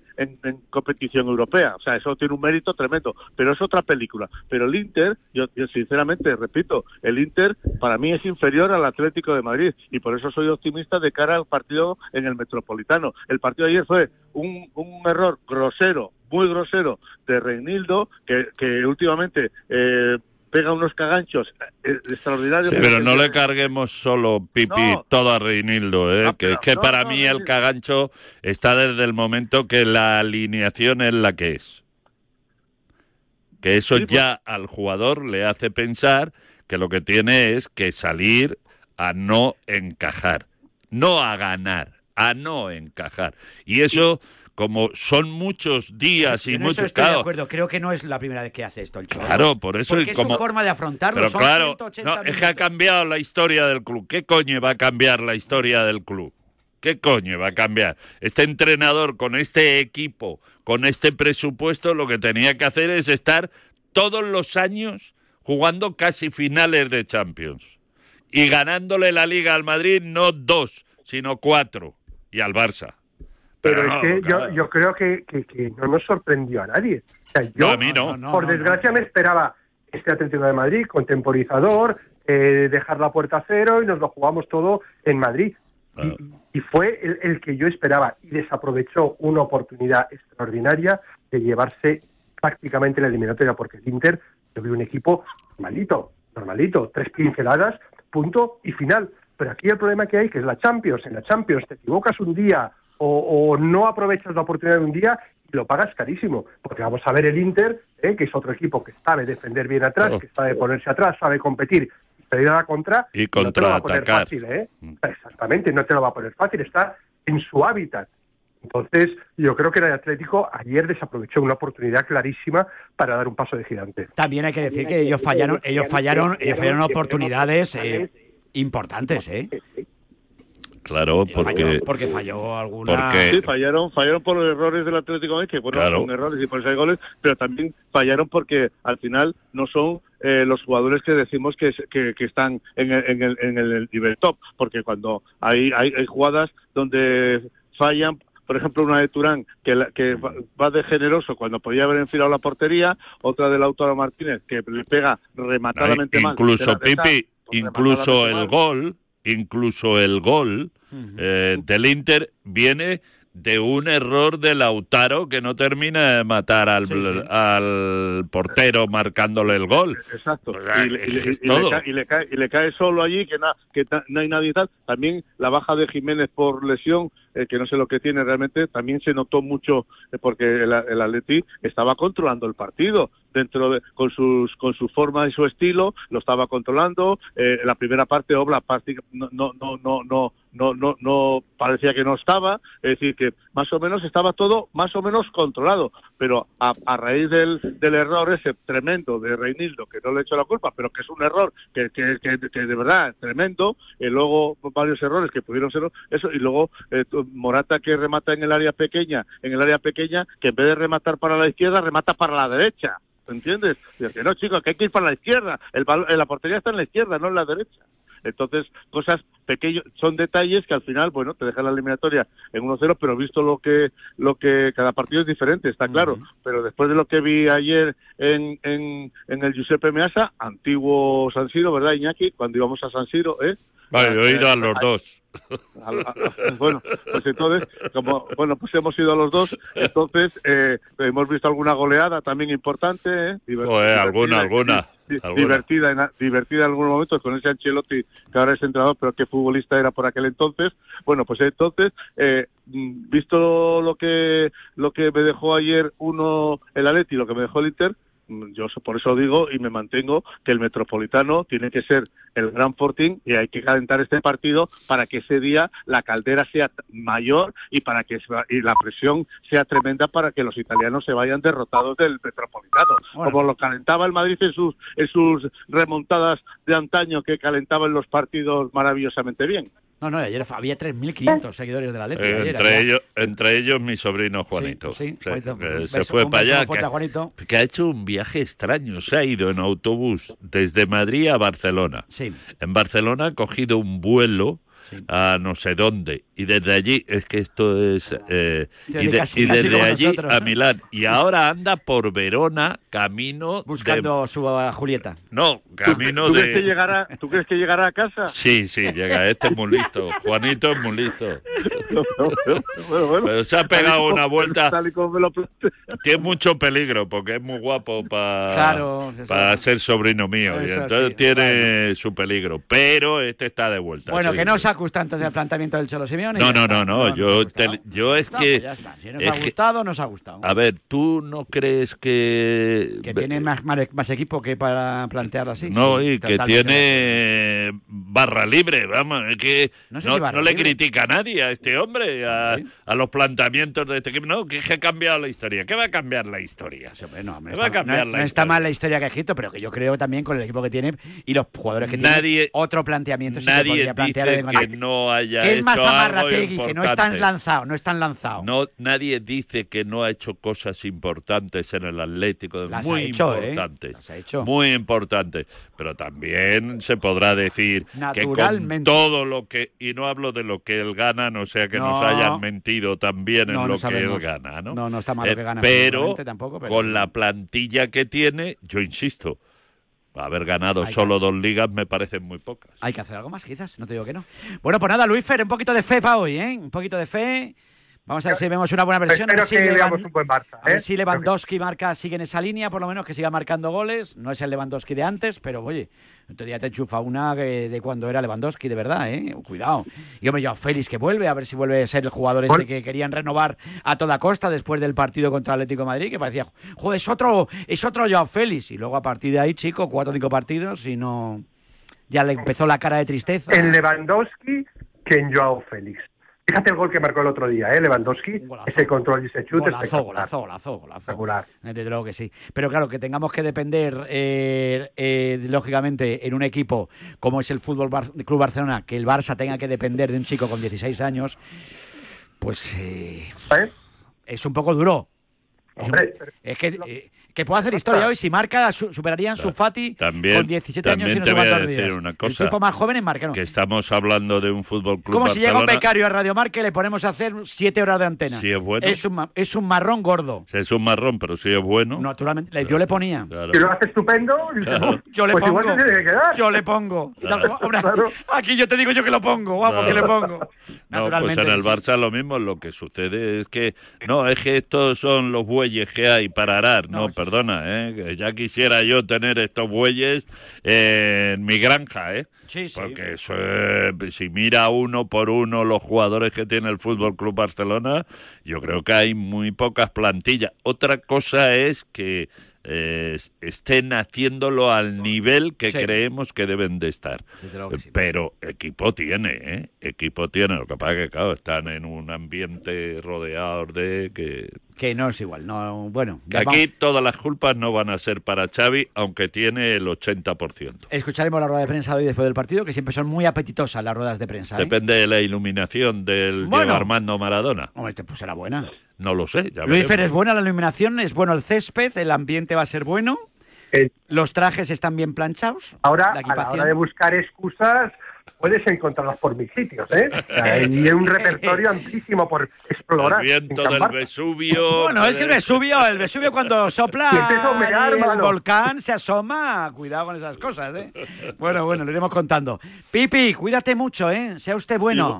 competición europea. O sea, eso tiene un mérito tremendo, pero es otra película. Pero el Inter, yo, yo sinceramente repito, el Inter para mí es inferior al Atlético de Madrid y por eso soy optimista de cara al partido en el Metropolitano. El partido de ayer fue un, un error grosero, muy grosero, de Reinildo, que, que últimamente eh, pega unos caganchos eh, extraordinarios. pero no le carguemos solo pipi todo a Reinildo, ¿eh? que es que para mí el cagancho está desde el momento que la alineación es la que es. Que eso pues ya al jugador le hace pensar que lo que tiene es que salir a no encajar, no a ganar a no encajar. Y eso, como son muchos días y muchos... Estoy de acuerdo, creo que no es la primera vez que hace esto el Cholo. Claro, por eso... Porque es como... su forma de afrontarlo. Pero claro, es que ha cambiado la historia del club. ¿Qué coño va a cambiar la historia del club? ¿Qué coño va a cambiar? Este entrenador con este equipo, con este presupuesto, lo que tenía que hacer es estar todos los años jugando casi finales de Champions y ganándole la liga al Madrid no dos, sino cuatro y al Barça. Pero, es que yo, yo, creo que, que, no nos sorprendió a nadie. yo, a mí no. por desgracia, me esperaba este Atlético de Madrid, contemporizador, eh, dejar la puerta a cero y nos lo jugamos todo en Madrid. Y, fue el, que yo esperaba y desaprovechó una oportunidad extraordinaria de llevarse prácticamente la eliminatoria, porque el Inter, yo vi un equipo normalito, normalito, tres pinceladas, punto y final. Pero aquí el problema que hay, que es la Champions. En la Champions te equivocas un día o, no aprovechas la oportunidad de un día y lo pagas carísimo. Porque vamos a ver el Inter, ¿eh? que es otro equipo que sabe defender bien atrás, que sabe ponerse atrás, sabe competir y salir a la contra. Y no te lo va a poner fácil, ¿eh? Mm. Exactamente, no te lo va a poner fácil. Está en su hábitat. Entonces, yo creo que el Atlético ayer desaprovechó una oportunidad clarísima para dar un paso de gigante. También hay que decir que ellos fallaron, ellos fallaron, ellos fallaron oportunidades. Eh, importantes, ¿eh? Claro, porque... porque falló alguna... Sí, fallaron, fallaron por los errores del Atlético que bueno, son errores y por eso hay goles, pero también fallaron porque al final no son eh, los jugadores que decimos que, que, están en el, en, el, en el nivel top, porque cuando hay, hay, hay jugadas donde fallan por ejemplo, una de Turán que, que va de generoso cuando podía haber enfilado la portería, otra de Lautaro Martínez que le pega rematadamente mal. Incluso Pipi, incluso el gol, incluso el gol eh, del Inter viene de un error de Lautaro que no termina de matar al, al portero marcándole el gol. Exacto. y, le, cae, y, le, cae, solo allí, que, que no hay nadie y tal. También la baja de Jiménez por lesión, eh, que no sé lo que tiene realmente, también se notó mucho eh, porque el, el Atleti estaba controlando el partido dentro de, con sus con su forma y su estilo lo estaba controlando eh, la primera parte obra no no no no no no no parecía que no estaba es decir que más o menos estaba todo más o menos controlado pero a, a raíz del, del error ese tremendo de Reinildo que no le he hecho la culpa pero que es un error que, que, que, de verdad es tremendo y luego varios errores que pudieron ser eso y luego eh, Morata que remata en el área pequeña en el área pequeña que en vez de rematar para la izquierda remata para la derecha ¿entiendes? que no, chicos, que hay que ir para la izquierda. El, la portería está en la izquierda, no en la derecha. Entonces, cosas pequeñas, son detalles que al final, bueno, te dejan la eliminatoria en 1-0, pero visto lo que, lo que cada partido es diferente, está claro. Pero después de lo que vi ayer en, en, en el Giuseppe Meazza, antiguo San Siro, ¿verdad, Iñaki? Cuando íbamos a San Siro, ¿eh? Vale, he oído a los dos. bueno, pues entonces, como bueno, pues hemos ido a los dos, entonces eh, hemos visto alguna goleada también importante, ¿eh? Divertida, alguna, alguna, divertida, en, divertida en algunos momentos con ese Ancelotti que ahora es entrenador, pero que futbolista era por aquel entonces. Bueno, pues entonces, eh, visto lo que lo que me dejó ayer uno el Atleti y lo que me dejó el Inter, yo por eso digo y me mantengo que el Metropolitano tiene que ser el gran Fortín y hay que calentar este partido para que ese día la caldera sea mayor y para que y la presión sea tremenda para que los italianos se vayan derrotados del Metropolitano, como lo calentaba el Madrid en sus en sus remontadas de antaño que calentaban los partidos maravillosamente bien. No, no, ayer había 3.500 seguidores de la letra. Eh, entre, ellos, entre ellos mi sobrino Juanito. Sí, se fue para allá. Que, ha hecho un viaje extraño. Se ha ido en autobús desde Madrid a Barcelona. Sí. En Barcelona ha cogido un vuelo a no sé dónde. Y desde allí, es que esto es... Eh, y, desde allí a Milán. Y ahora anda por Verona, camino... Buscando su Julieta. No, camino ¿Tú, de... Crees que llegará, ¿Tú crees que llegará a casa? Sí, sí, llega. Este es muy listo. Juanito es muy listo. Pero se ha pegado una vuelta... Tiene mucho peligro porque es muy guapo para para ser sobrino mío. y entonces tiene su peligro. Pero este está de vuelta. Bueno, que no se gusta entonces el planteamiento del Cholo Simeone? No, no, no, no, yo, yo es que... Pues si nos ha gustado, nos ha gustado. A ver, ¿tú no crees que... Que tiene más, más equipo que para plantearlo así? No, y que tiene barra libre, vamos, es que no, le critica a nadie a este hombre, a, los planteamientos de este equipo. No, que, ha cambiado la historia. ¿Qué va a cambiar la historia? no, está mal la historia que ha escrito, pero que yo creo también con el equipo que tiene y los jugadores que tiene, otro planteamiento nadie podría plantear que no haya que es más Amarrategui, que no están lanzados, no están lanzados. No, nadie dice que no ha hecho cosas importantes en el Atlético, muy ¿eh? importantes, hecho. muy importantes, pero también se podrá decir que con todo lo que y no hablo de lo que él gana, no sea que nos hayan mentido también en lo que él gana, ¿no? No, no está mal lo que gana, pero, tampoco, pero con la plantilla que tiene, yo insisto, haber ganado solo dos ligas me parecen muy pocas. Hay que hacer algo más, quizás, no te digo que no. Bueno, pues nada, Luis Fer, un poquito de fe para hoy, ¿eh? Un poquito de fe. Vamos a ver si vemos una buena versión. Espero que veamos un buen Barça. A ver ¿eh? si Lewandowski marca, sigue en esa línea, por lo menos que siga marcando goles. No es el Lewandowski de antes, pero oye, otro día te enchufa una de cuando era Lewandowski, de verdad, ¿eh? Cuidado. Y hombre, yo Félix que vuelve, a ver si vuelve a ser el jugador este que querían renovar a toda costa después del partido contra Atlético de Madrid, que parecía, joder, es otro, es otro Joao Félix. Y luego a partir de ahí, chico, cuatro o cinco partidos y no. Ya le empezó la cara de tristeza. En Lewandowski que en Joao Félix. Fíjate el gol que marcó el otro día, ¿eh? Lewandowski. Ese control y ese chute. Golazo, golazo, golazo, golazo. Desde luego que sí. Pero claro, que tengamos que depender, eh, eh, lógicamente, en un equipo como es el Fútbol Club Barcelona, que el Barça tenga que depender de un chico con 16 años, pues. Eh, es un poco duro. Es, que que puede hacer historia hoy. Si marca, superarían su Fati con 17 años y no te voy a decir una cosa. El tipo más joven marca, Que estamos hablando de un fútbol club Como si llega un becario a Radio Marca y le ponemos a hacer 7 horas de antena. Si es bueno. Es un, es un marrón gordo. Es un marrón, pero si es bueno. Naturalmente. yo le ponía. Si lo hace estupendo, yo le pues pongo. Yo le pongo. Aquí yo te digo yo que lo pongo. Vamos, que le pongo. No, pues en el Barça lo mismo. Lo que sucede es que. No, es que estos son los bueyes hay para arar. No, no perdona, ¿eh? ya quisiera yo tener estos bueyes en mi granja, ¿eh? Sí, sí. Porque eso, si mira uno por uno los jugadores que tiene el Fútbol Club Barcelona, yo creo que hay muy pocas plantillas. Otra cosa es que eh, estén haciéndolo al nivel que creemos que deben de estar. Pero equipo tiene, ¿eh? Equipo tiene. Lo que pasa es que, claro, están en un ambiente rodeado de que que no es igual. No, bueno, aquí todas las culpas no van a ser para Xavi, aunque tiene el 80%. Escucharemos la rueda de prensa hoy después del partido, que siempre son muy apetitosas las ruedas de prensa. ¿eh? Depende de la iluminación del Armando Maradona. Hombre, pues será buena. No lo sé. Ya Luis Fer, es buena la iluminación, es bueno el césped, el ambiente va a ser bueno. Los trajes están bien planchados. Ahora, a la hora de buscar excusas, puedes encontrarlas por mis sitios, ¿eh? Hay un repertorio amplísimo por explorar. El viento del Vesubio. Bueno, es que el Vesubio, el Vesubio cuando sopla Y humear, el mano. volcán se asoma, cuidado con esas cosas, ¿eh? Bueno, bueno, lo iremos contando. Pipi, cuídate mucho, ¿eh? Sea usted bueno.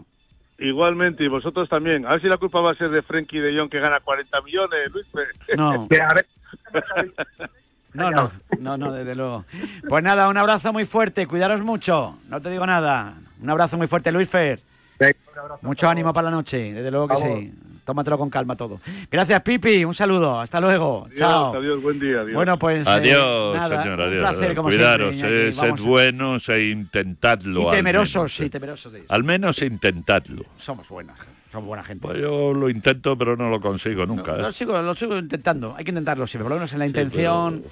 Igualmente, y vosotros también. A ver si la culpa va a ser de Frenkie de Jong que gana 40 millones, Luis. No. Mira, a ver, No, no, no, no, desde luego. Pues nada, un abrazo muy fuerte, cuidaros mucho, no te digo nada. Un abrazo muy fuerte, Luis Fer. Mucho ánimo para la noche, desde luego que Vamos. sí. Tómatelo con calma todo. Gracias, Pipi, un saludo, hasta luego. Adiós, Chao. adiós, buen día. Adiós. Bueno, pues. eh, Adiós, nada, señor, un adiós. placer, como Cuidaros, siempre, eh, sed buenos e intentadlo. Y al temerosos, menos, sí, eh. temerosos de Al menos intentadlo. Somos buenos, somos buena gente. Pues yo lo intento, pero no lo consigo nunca. ¿eh? Lo sigo, lo sigo intentando. Hay que intentarlo siempre. Por lo menos en la intención.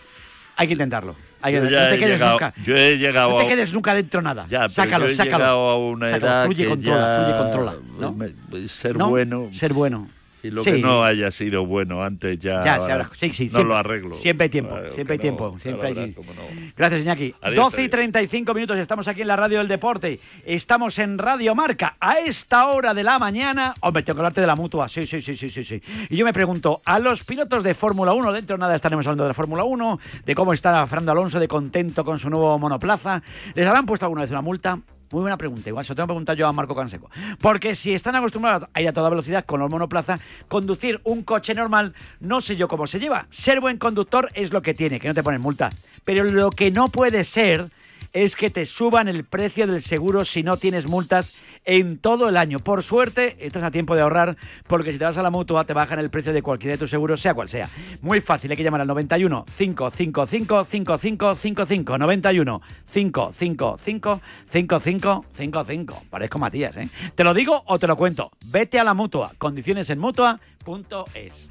Hay que intentarlo. Hay que- Yo no te quedes llegado- nunca. yo he llegado No te quedes nunca dentro nada. Ya, pero sácalo, sácalo. a una Sácalo. edad Fluye, que controla, ya fluye, controla. ¿no? ser ¿No? bueno. Ser bueno. Y lo Sí. que no haya sido bueno antes ya, Ya, sí, sí, no siempre- lo arreglo. Siempre hay tiempo, Claro siempre hay no, tiempo, siempre hay no. Gracias, Iñaki. Adiós, 12 y adiós. 35 minutos, estamos aquí en la radio del deporte. Estamos en Radio Marca a esta hora de la mañana. Hombre, tengo que hablarte de la mutua. Sí, sí, sí, sí, sí, sí. Y yo me pregunto, a los pilotos de Fórmula 1, dentro de nada estaremos hablando de la Fórmula 1, de cómo está Fernando Alonso de contento con su nuevo monoplaza. ¿Les habrán puesto alguna vez una multa? Muy buena pregunta. Igual se lo tengo que preguntar yo a Marco Canseco. Porque si están acostumbrados a ir a toda velocidad con los monoplaza, conducir un coche normal, no sé yo cómo se lleva. Ser buen conductor es lo que tiene, que no te ponen multa. Pero lo que no puede ser es que te suban el precio del seguro si no tienes multas en todo el año. Por suerte, estás a tiempo de ahorrar, porque si te vas a la mutua, te bajan el precio de cualquiera de tus seguros, sea cual sea. Muy fácil, hay que llamar al 91 555 5555 91 555 5555. Parezco Matías, ¿eh? ¿Te lo digo o te lo cuento? Vete a la mutua. Condiciones en mutua.es.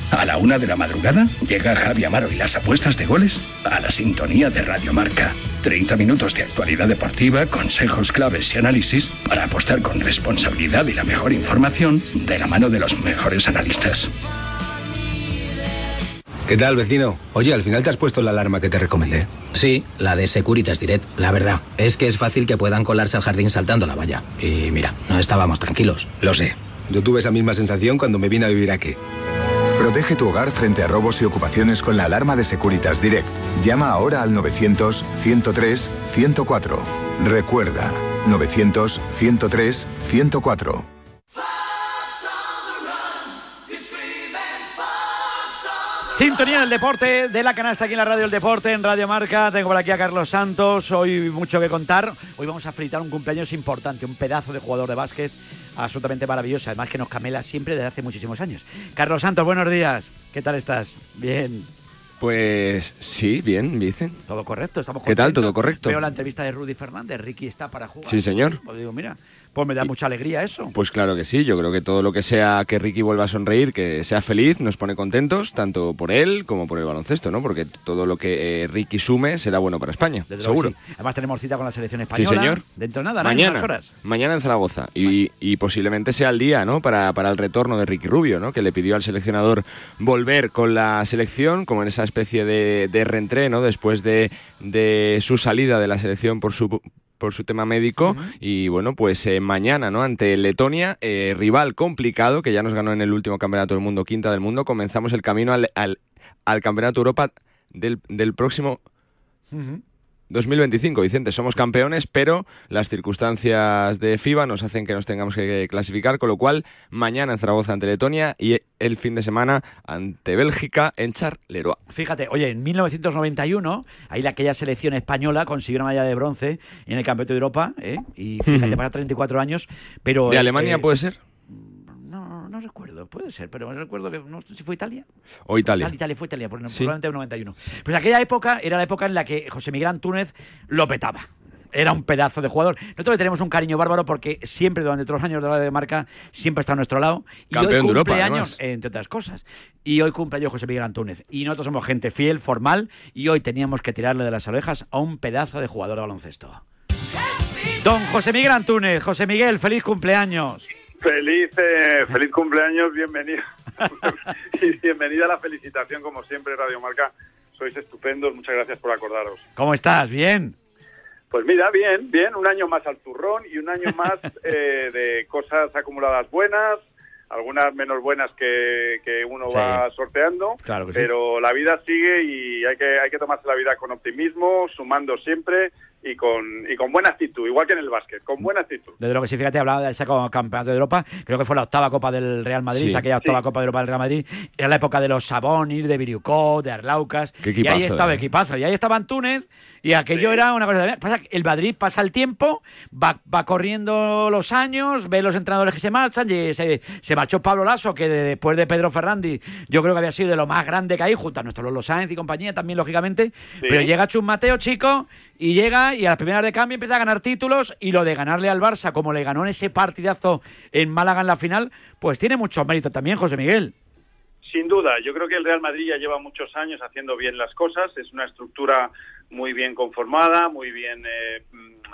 A la una de la madrugada llega Javi Amaro y las apuestas de goles a la sintonía de Radio Marca. 30 minutos de actualidad deportiva, consejos claves y análisis para apostar con responsabilidad y la mejor información de la mano de los mejores analistas. ¿Qué tal, vecino? Oye, al final te has puesto la alarma que te recomendé. Sí, la de Securitas Direct. La verdad, es que es fácil que puedan colarse al jardín saltando la valla. Y mira, no estábamos tranquilos. Lo sé. Yo tuve esa misma sensación cuando me vine a vivir aquí. Protege tu hogar frente a robos y ocupaciones con la alarma de Securitas Direct. Llama ahora al 900-103-104. Recuerda, 900-103-104. Sintonía del deporte de la canasta aquí en la radio del deporte, en Radio Marca. Tengo por aquí a Carlos Santos. Hoy mucho que contar. Hoy vamos a fritar un cumpleaños importante, un pedazo de jugador de básquet absolutamente maravilloso. Además que nos camela siempre desde hace muchísimos años. Carlos Santos, buenos días. ¿Qué tal estás? Bien. Pues sí, bien, dicen. Todo correcto, estamos ¿Qué tal? contentos. ¿Todo correcto? Veo la entrevista de Rudy Fernández. Ricky está para jugar. Sí, señor. Pues digo, mira, pues me da mucha alegría eso. Pues claro que sí, yo creo que todo lo que sea que Ricky vuelva a sonreír, que sea feliz, nos pone contentos, tanto por él como por el baloncesto, ¿no? Porque todo lo que eh, Ricky sume será bueno para España, Desde seguro. sí. Además tenemos cita con la selección Sí, española. señor. Dentro de nada, ¿no? En Mañana, horas. mañana en Zaragoza. Y, y posiblemente sea el día, ¿no? Para, para el retorno de Ricky Rubio, ¿no? Que le pidió al seleccionador volver con la selección, como en esa especie de, de reentré, ¿no? Después de, de su salida de la selección por su por su tema médico y bueno pues eh, mañana no ante Letonia eh, rival complicado que ya nos ganó en el último campeonato del mundo quinta del mundo comenzamos el camino al, al, al campeonato Europa del, del próximo 2025. Vicente, somos campeones, pero las circunstancias de FIBA nos hacen que nos tengamos que clasificar, con lo cual mañana en Zaragoza ante Letonia y el fin de semana ante Bélgica en Charleroi. Fíjate, oye, en 1991, ahí aquella selección española consiguió una medalla de bronce en el Campeonato de Europa, ¿eh? y fíjate, pasa 34 años, pero... ¿De Alemania puede ser? No, recuerdo, puede ser, pero recuerdo que no sé si fue Italia. O Italia. Italia, fue Italia, probablemente en 91. Pues aquella época era la época en la que José Miguel Antúnez lo petaba. Era un pedazo de jugador. Nosotros le tenemos un cariño bárbaro porque siempre, durante todos los años de la de marca, siempre está a nuestro lado. Y Campeón hoy de Europa, años, entre otras cosas. Y hoy cumple años José Miguel Antúnez. Y nosotros somos gente fiel, formal, y hoy teníamos que tirarle de las orejas a un pedazo de jugador de baloncesto. Don José Miguel Antúnez. José Miguel, feliz cumpleaños. Feliz, eh, feliz cumpleaños, bienvenido. y bienvenida a la felicitación, como siempre, Radio Marca. Sois estupendos, muchas gracias por acordaros. ¿Cómo estás? ¿Bien? Pues mira, bien, bien, un año más al turrón y un año más eh, de cosas acumuladas buenas, algunas menos buenas que, que uno Sí. va sorteando, Claro que sí. pero la vida sigue y hay que, hay que tomarse la vida con optimismo, sumando siempre y con, y con buena actitud, igual que en el básquet, con buena actitud. Desde lo que sí, fíjate, hablaba de ese campeonato de Europa. Creo que fue la octava Copa del Real Madrid, Sí. aquella octava Sí. Copa de Europa del Real Madrid. Era la época de los Sabonis, de Viriucó, de Arlaucas. Y ahí estaba eh. equipazo. Y ahí estaba Antúnez. Y aquello era una cosa. Pasa que el Madrid pasa el tiempo, va, va corriendo los años, ve los entrenadores que se marchan. Y se, se marchó Pablo Lasso, que de- después de Pedro Ferrandi, yo creo que había sido de lo más grande que hay, junto a nuestro Lolo Sáenz y compañía también, lógicamente. Pero llega Chus Mateo, chico, y llega y a las primeras de cambio empieza a ganar títulos. Y lo de ganarle al Barça, como le ganó en ese partidazo en Málaga en la final, pues tiene mucho mérito también, José Miguel. Sin duda, yo creo que el Real Madrid ya lleva muchos años haciendo bien las cosas, es una estructura muy bien conformada, muy bien, eh,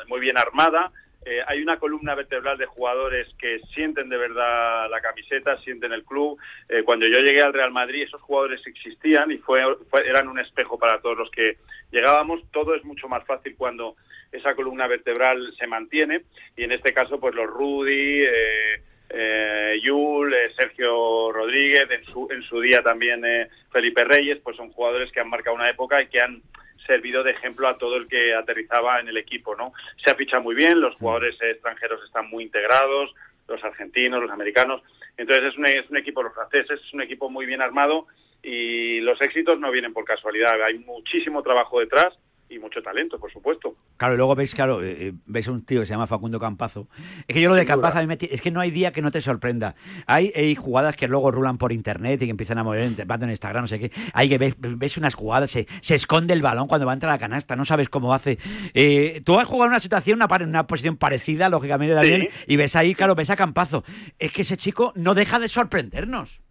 muy bien armada. Eh, hay una columna vertebral de jugadores que sienten de verdad la camiseta, sienten el club. Eh, cuando yo llegué al Real Madrid, esos jugadores existían y fue, fue- eran un espejo para todos los que llegábamos. Todo es mucho más fácil cuando esa columna vertebral se mantiene y en este caso, pues los Rudy, eh, eh, Yul, eh, Sergio Rodríguez, en su, en su día también eh, Felipe Reyes, pues son jugadores que han marcado una época y que han servido de ejemplo a todo el que aterrizaba en el equipo, ¿no? Se ha fichado muy bien, los jugadores extranjeros están muy integrados, los argentinos, los americanos, entonces es un, es un equipo, los franceses, es un equipo muy bien armado y los éxitos no vienen por casualidad, hay muchísimo trabajo detrás y mucho talento, por supuesto. Claro, y luego veis, claro, eh, eh, veis un tío que se llama Facundo Campazo. Es que yo lo de. Campazo, a mí me es que no hay día que no te sorprenda. Hay, hay jugadas que luego rulan por internet y que empiezan a mover van en Instagram, no sé qué. Hay que ves, ves unas jugadas, se, se esconde el balón cuando va a entrar a la canasta, no sabes cómo hace. Eh, tú has jugado en una situación, una, una posición parecida, lógicamente, también, y ves ahí, claro, ves a Campazo. Es que ese chico no deja de sorprendernos.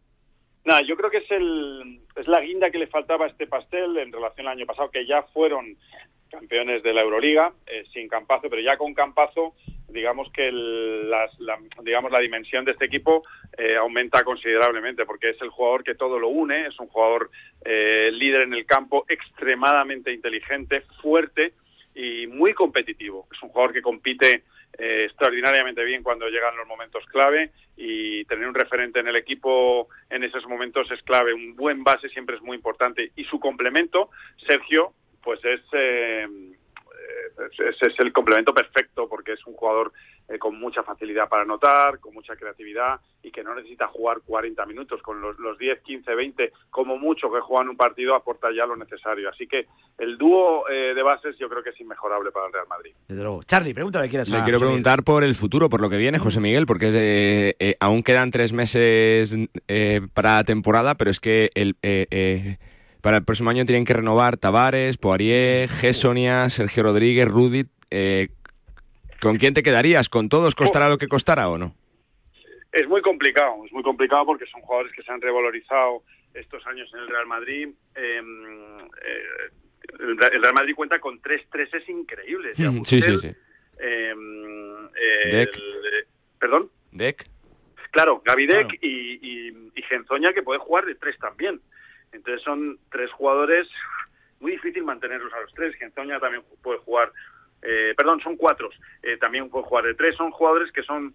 Nada, yo creo que es, el, es la guinda que le faltaba a este pastel en relación al año pasado, que ya fueron campeones de la Euroliga, eh, sin Campazo, pero ya con Campazo, digamos que el- las- la, digamos, la dimensión de este equipo eh, aumenta considerablemente, porque es el jugador que todo lo une, es un jugador eh, líder en el campo, extremadamente inteligente, fuerte y muy competitivo. Es un jugador que compite eh, extraordinariamente bien cuando llegan los momentos clave y tener un referente en el equipo en esos momentos es clave. Un buen base siempre es muy importante y su complemento, Sergio, pues es, eh, es, el complemento perfecto porque es un jugador eh, con mucha facilidad para anotar, con mucha creatividad y que no necesita jugar 40 minutos. Con los, los 10, 15, 20, como mucho que juegan un partido, aporta ya lo necesario. Así que el dúo eh, de bases yo creo que es inmejorable para el Real Madrid. Desde luego. Charlie, pregunta lo que quieras. Le quiero José Miguel. preguntar por el futuro, por lo que viene, José Miguel, porque eh, eh, aún quedan tres meses eh, para la temporada, pero es que el, eh, eh, para el próximo año tienen que renovar Tavares, Poirier, Gessonia, Sergio Rodríguez, Rudy. eh, ¿Con quién te quedarías? ¿Con todos costará lo que costará o no? Es muy complicado, es muy complicado porque son jugadores que se han revalorizado estos años en el Real Madrid. Eh, eh, el Real Madrid cuenta con tres treses increíbles. Mm, sí, sí, sí. Eh, eh, Deck. el- perdón. Deck. Claro, Gavidec Claro. y, y, y Genzoña que puede jugar de tres también. Entonces son tres jugadores muy difícil mantenerlos a los tres. Genzoña también puede jugar, eh, perdón, son cuatro. eh, también puede jugar de tres. Son jugadores que son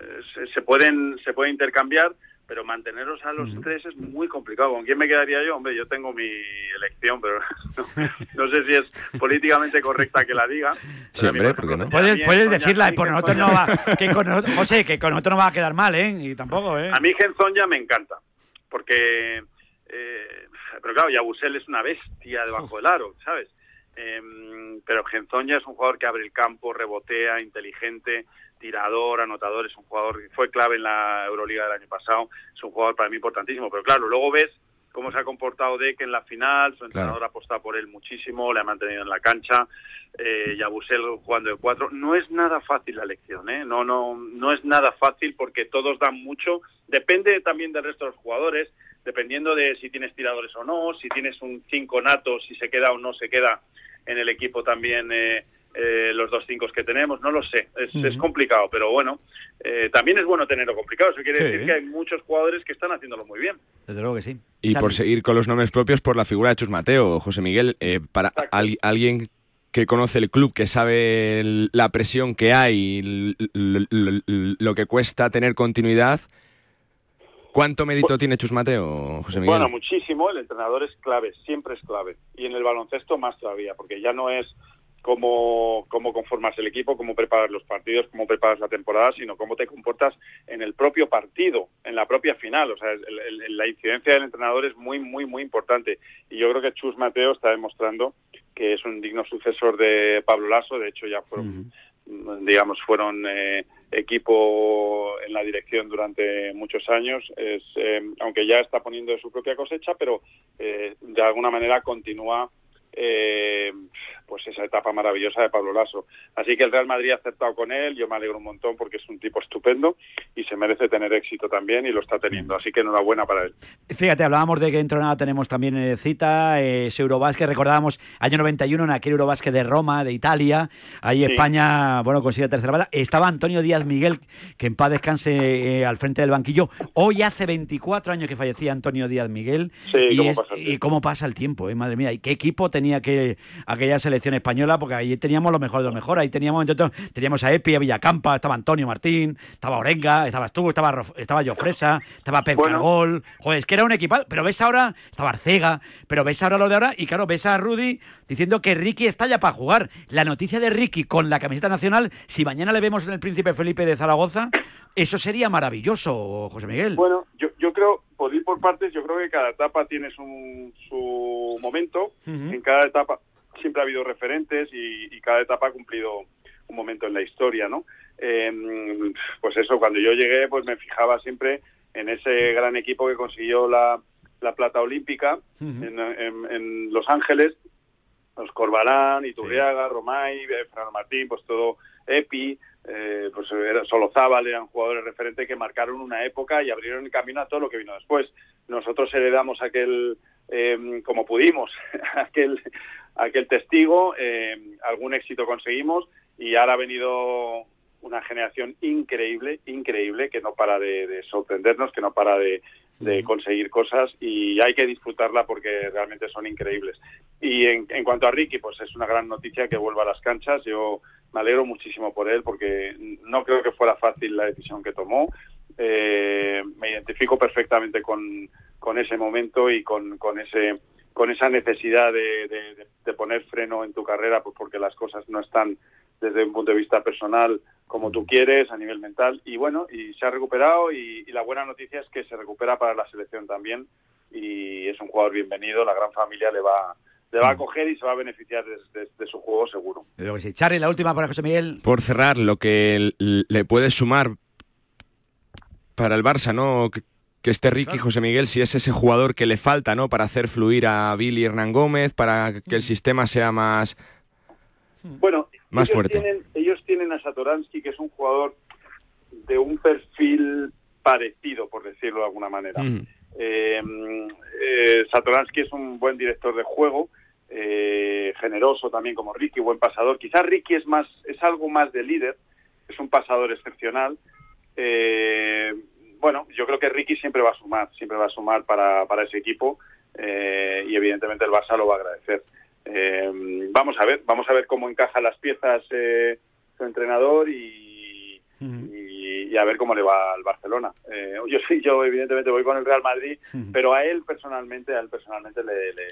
eh, se, se pueden se pueden intercambiar, pero manteneros a los tres es muy complicado. ¿Con quién me quedaría yo? Hombre, yo tengo mi elección, pero no, sé si es políticamente correcta que la diga. Sí, hombre, ¿por qué no? Puedes, puedes decirla, por nosotros no va, que con nosotros, José, que con nosotros no va a quedar mal, ¿eh? Y tampoco, ¿eh? A mí Genzón ya me encanta, porque... Eh, pero claro, Yabusel es una bestia debajo del aro, ¿sabes? Eh, pero Genzón ya es un jugador que abre el campo, rebotea, inteligente, tirador, anotador, es un jugador que fue clave en la Euroliga del año pasado, es un jugador para mí importantísimo, pero claro, luego ves cómo se ha comportado Deck en la final, su entrenador ha apostado por él muchísimo, le ha mantenido en la cancha, eh, Yabusel jugando de cuatro, no es nada fácil la elección, ¿eh? no, no, no es nada fácil porque todos dan mucho, depende también del resto de los jugadores, dependiendo de si tienes tiradores o no, si tienes un cinco nato, si se queda o no se queda en el equipo también eh, eh, los dos cinco que tenemos, no lo sé, es, complicado, pero bueno, eh, también es bueno tenerlo complicado, eso quiere decir que hay muchos jugadores que están haciéndolo muy bien. Desde luego que sí. Y por seguir con los nombres propios, por la figura de Chus Mateo, José Miguel, eh, para alguien que conoce el club, que sabe la presión que hay, lo que cuesta tener continuidad, ¿Cuánto mérito tiene Chus Mateo, José Miguel? Bueno, muchísimo. El entrenador es clave, siempre es clave. Y en el baloncesto más todavía, porque ya no es cómo, cómo conformas el equipo, cómo preparas los partidos, cómo preparas la temporada, sino cómo te comportas en el propio partido, en la propia final. O sea, la incidencia del entrenador es muy, muy, muy importante. Y yo creo que Chus Mateo está demostrando que es un digno sucesor de Pablo Lasso. De hecho, ya fueron, digamos, fueron eh, equipo en la dirección durante muchos años. Es, eh, aunque ya está poniendo su propia cosecha, pero eh, de alguna manera continúa eh, pues esa etapa maravillosa de Pablo Lasso. Así que el Real Madrid ha acertado con él, yo me alegro un montón porque es un tipo estupendo y se merece tener éxito también y lo está teniendo, así que enhorabuena para él. Fíjate, hablábamos de que dentro de nada tenemos también eh, cita, eh, ese Eurobásquet, recordábamos año 91 en aquel Eurobásquet de Roma, de Italia, ahí España, bueno, consigue tercera bala, estaba Antonio Díaz Miguel, que en paz descanse eh, al frente del banquillo, hoy hace 24 años que fallecía Antonio Díaz Miguel y, cómo pasa y, cómo pasa el tiempo, madre mía, y qué equipo tenía que aquella selección española, porque ahí teníamos lo mejor de lo mejor. Ahí teníamos, teníamos a Epi, a Villacampa, estaba Antonio Martín, estaba Orenga, estabas tú, estaba, estaba Jofresa, estaba Pep Cargol. Joder, es que era un equipo. Pero ves ahora, estaba Arcega, pero ves ahora lo de ahora, y claro, ves a Rudy diciendo que Ricky está ya para jugar. La noticia de Ricky con la camiseta nacional, si mañana le vemos en el Príncipe Felipe de Zaragoza, eso sería maravilloso, José Miguel. Bueno, yo, yo creo, por ir por partes, yo creo que cada etapa tiene su, su momento. En cada etapa, siempre ha habido referentes y, cada etapa ha cumplido un momento en la historia, ¿no? Em, pues eso, cuando yo llegué, pues me fijaba siempre en ese gran equipo que consiguió la, plata olímpica en, Los Ángeles, los Corbalán, Iturriaga, Romay, eh, Fernando Martín, pues todo Epi, eh, pues era Solozábal, eran jugadores referentes que marcaron una época y abrieron el camino a todo lo que vino después. Nosotros heredamos aquel, em, como pudimos, aquel, aquel testigo, eh, algún éxito conseguimos y ahora ha venido una generación increíble, increíble, que no para de, sorprendernos, que no para de, conseguir cosas y hay que disfrutarla porque realmente son increíbles. Y en, cuanto a Ricky, pues es una gran noticia que vuelva a las canchas. Yo me alegro muchísimo por él porque no creo que fuera fácil la decisión que tomó. Eh, me identifico perfectamente con, con ese momento y con, con ese con esa necesidad de, poner freno en tu carrera, pues porque las cosas no están desde un punto de vista personal como tú quieres, a nivel mental. Y bueno, y se ha recuperado y, la buena noticia es que se recupera para la selección también y es un jugador bienvenido, la gran familia le va, le va a acoger y se va a beneficiar de, su juego seguro. Sí. Charly, la última para José Miguel. Por cerrar, lo que le puede sumar para el Barça, ¿no? Que esté Ricky José Miguel si es ese jugador que le falta, ¿no? Para hacer fluir a Billy Hernán Gómez, para que el sistema sea más bueno, más ellos fuerte. Tienen, ellos tienen a Satoransky, que es un jugador de un perfil parecido, por decirlo de alguna manera. Eh, eh, Satoransky es un buen director de juego, eh, generoso también como Ricky, buen pasador. Quizás Ricky es más, es algo más de líder, es un pasador excepcional. Eh, bueno, yo creo que Ricky siempre va a sumar, siempre va a sumar para, para ese equipo eh, y evidentemente el Barça lo va a agradecer. Eh, vamos a ver, vamos a ver cómo encaja las piezas eh, su entrenador y, y, y, a ver cómo le va al Barcelona. Eh, yo sí, yo evidentemente voy con el Real Madrid, pero a él personalmente, a él personalmente le, le,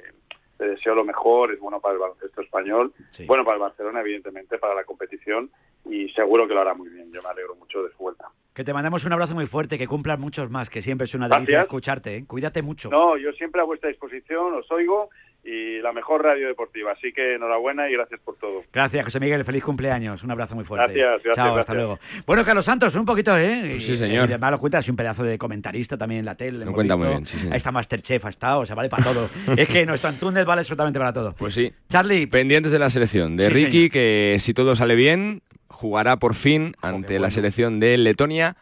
deseo lo mejor, es bueno para el baloncesto español, bueno para el Barcelona, evidentemente, para la competición y seguro que lo hará muy bien. Yo me alegro mucho de su vuelta. Que te mandamos un abrazo muy fuerte, que cumplan muchos más, que siempre es una delicia escucharte. ¿eh? Cuídate mucho. No, yo siempre a vuestra disposición, os oigo y la mejor radio deportiva. Así que enhorabuena y gracias por todo. Gracias, José Miguel. Feliz cumpleaños. Un abrazo muy fuerte. Gracias, gracias. Chao, hasta luego. Bueno, Carlos Santos, un poquito, ¿eh? Pues sí, señor. Y además lo cuentas, un pedazo de comentarista también en la tele. Lo cuenta muy bien, sí, sí. Ahí está Masterchef, ha estado, o sea, vale para todo. es que nuestro Antúnez vale absolutamente para todo. Pues sí. Charlie. Pendientes de la selección de Ricky, que si todo sale bien, jugará por fin ante la selección de Letonia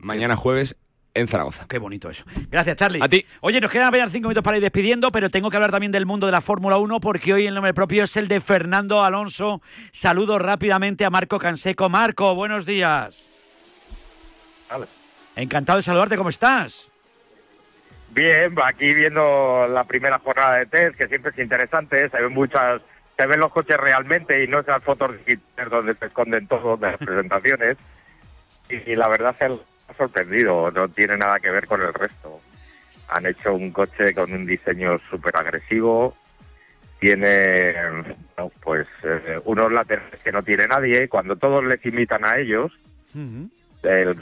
mañana jueves en Zaragoza. Qué bonito eso. Gracias, Charlie. A ti. Oye, nos quedan apenas cinco minutos para ir despidiendo, pero tengo que hablar también del mundo de la Fórmula 1 porque hoy el nombre propio es el de Fernando Alonso. Saludo rápidamente a Marco Canseco. Marco, buenos días. Encantado de saludarte, ¿cómo estás? Bien, aquí viendo la primera jornada de test, que siempre es interesante, se ven muchas, se ven los coches realmente y no esas fotos donde se esconden todos de las presentaciones. Y, la verdad es ha sorprendido, no tiene nada que ver con el resto. Han hecho un coche con un diseño súper agresivo, tiene pues eh, unos laterales que no tiene nadie, cuando todos les imitan a ellos,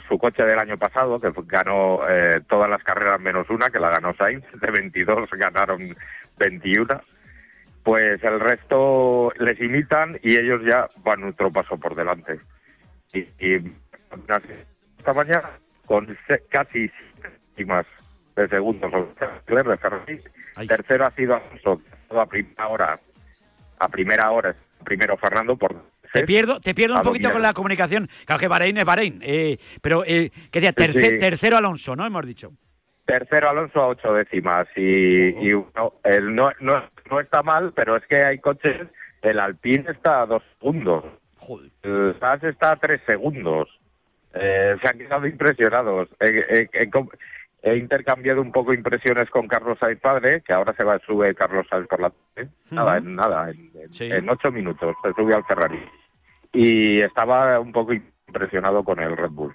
su coche del año pasado, que ganó eh, todas las carreras menos una, que la ganó Sainz, de 22 ganaron 21, pues el resto les imitan y ellos ya van otro paso por delante. Y, y esta mañana con casi décimas de segundos. Tercero ha sido a primera hora. A primera hora, primero Fernando por te pierdo, te pierdo un poquito con la comunicación. Claro que Bahrein es Bahrein. Eh, pero, eh, ¿qué decía? Tercero Alonso, ¿no? Hemos dicho. Tercero Alonso a ocho décimas. Y, no, no, no, está mal, pero es que hay coches. El Alpine está a dos segundos. El SAS está a tres segundos. Eh, se han quedado impresionados. he intercambiado un poco impresiones con Carlos Sainz padre, que ahora se va a subir Carlos Sainz por la tarde. Nada, en nada, en, ocho minutos se subió al Ferrari. Y estaba un poco impresionado con el Red Bull.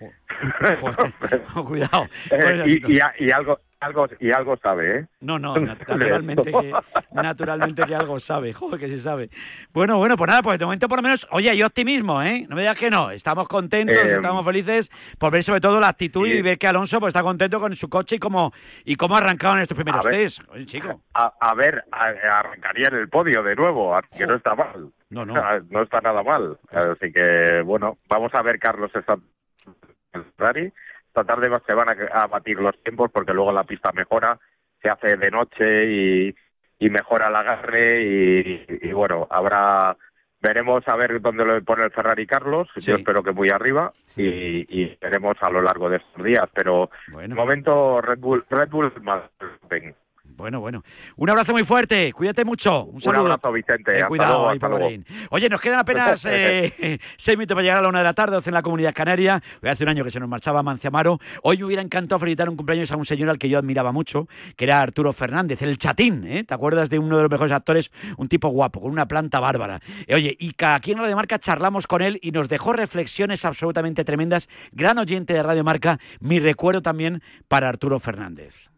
cuidado. Eh, y, algo algo y algo sabe, ¿eh? No, no, naturalmente que, naturalmente que algo sabe, joder, que sí sabe. Bueno, bueno, pues nada, pues de momento por lo menos, oye, hay optimismo, ¿eh? No me digas que no, estamos contentos, eh, estamos felices por ver sobre todo la actitud y ver que Alonso pues está contento con su coche y cómo y cómo ha arrancado en estos primeros test, oye, chico. A, ver, arrancaría en el podio de nuevo, que no está mal. No, no. No está nada mal. Así que, bueno, vamos a ver, Carlos, Ferrari. Esta tarde se van a, batir los tiempos porque luego la pista mejora, se hace de noche y, mejora el agarre y, bueno, habrá veremos a ver dónde lo pone el Ferrari Carlos, yo espero que muy arriba y, veremos a lo largo de estos días, pero bueno. momento Red Bull, Red Bull más bueno, bueno. Un abrazo muy fuerte. Cuídate mucho. Un, saludo. Un abrazo, Vicente. Eh, cuidado Oye, nos quedan apenas eh, seis minutos para llegar a la una de la tarde, en la Comunidad Canaria. Hace un año que se nos marchaba Manciamaro. Hoy me hubiera encantado felicitar un cumpleaños a un señor al que yo admiraba mucho, que era Arturo Fernández, el chatín. ¿eh? ¿Te acuerdas de uno de los mejores actores? Un tipo guapo, con una planta bárbara. Eh, oye, y aquí en Radio Marca charlamos con él y nos dejó reflexiones absolutamente tremendas. Gran oyente de Radio Marca. Mi recuerdo también para Arturo Fernández.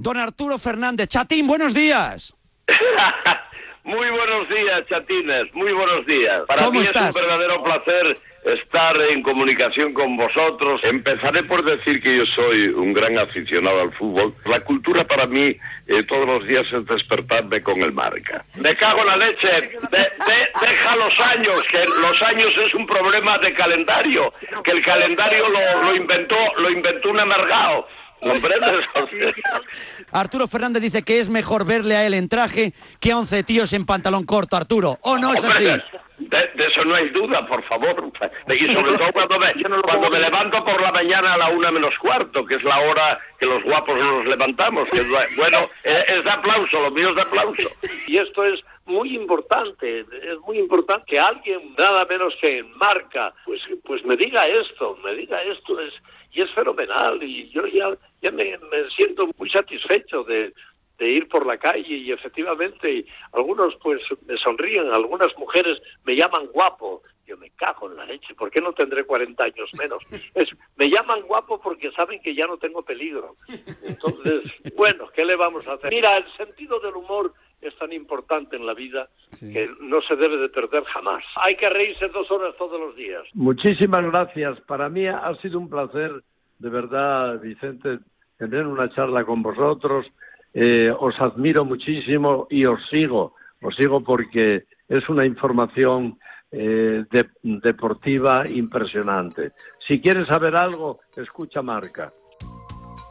Don Arturo Fernández. Chatín, buenos días. muy buenos días, Chatines, muy buenos días. Para mí es un verdadero placer estar en comunicación con vosotros. Empezaré por decir que yo soy un gran aficionado al fútbol. La cultura para mí eh, todos los días es despertarme con el marca. Me cago en la leche. deja los años, que los años es un problema de calendario, que el calendario lo, lo inventó, lo inventó un amargado. Arturo Fernández dice que es mejor verle a él en traje que a once tíos en pantalón corto, Arturo. ¿O no es así? De, eso no hay duda, por favor. Y sobre todo cuando, me, cuando me levanto por la mañana a la una menos cuarto, que es la hora que los guapos nos levantamos. Que, bueno, es de aplauso, lo mío es de aplauso. Y esto es muy importante, es muy importante que alguien, nada menos que en marca, pues, pues me diga esto, me diga esto, es, y es fenomenal, y yo ya, ya me, siento muy satisfecho de, ir por la calle y efectivamente algunos pues me sonríen, algunas mujeres me llaman guapo, Yo me cago en la leche, ¿por qué no tendré 40 años menos? Es, me llaman guapo porque saben que ya no tengo peligro. Entonces, bueno, ¿qué le vamos a hacer? Mira, el sentido del humor es tan importante en la vida que no se debe de perder jamás. Hay que reírse dos horas todos los días. Muchísimas gracias. Para mí ha sido un placer, de verdad, Vicente, tener una charla con vosotros. Eh, os admiro muchísimo y os sigo. Os sigo porque es una información eh, deportiva impresionante. Si quieres saber algo, escucha Marca.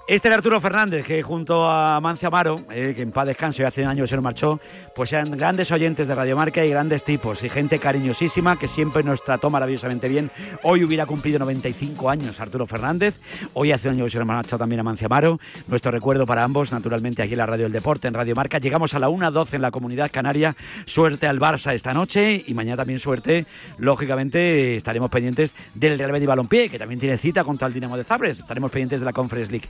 Este era Arturo Fernández, que junto a Mancia Amaro, eh, que en paz descanso y hace años se nos marchó, pues eran grandes oyentes de Radio Marca y grandes tipos y gente cariñosísima que siempre nos trató maravillosamente bien. Hoy hubiera cumplido 95 años Arturo Fernández, hoy hace años se nos marchó también a Mancia Amaro. Nuestro recuerdo para ambos, naturalmente aquí en la Radio del Deporte, en Radio Marca. Llegamos a la 1-12 en la Comunidad Canaria. Suerte al Barça esta noche y mañana también suerte. Lógicamente estaremos pendientes del Real Betis Balompié, que también tiene cita contra el Dinamo de Zabres. Estaremos pendientes de la Conference League.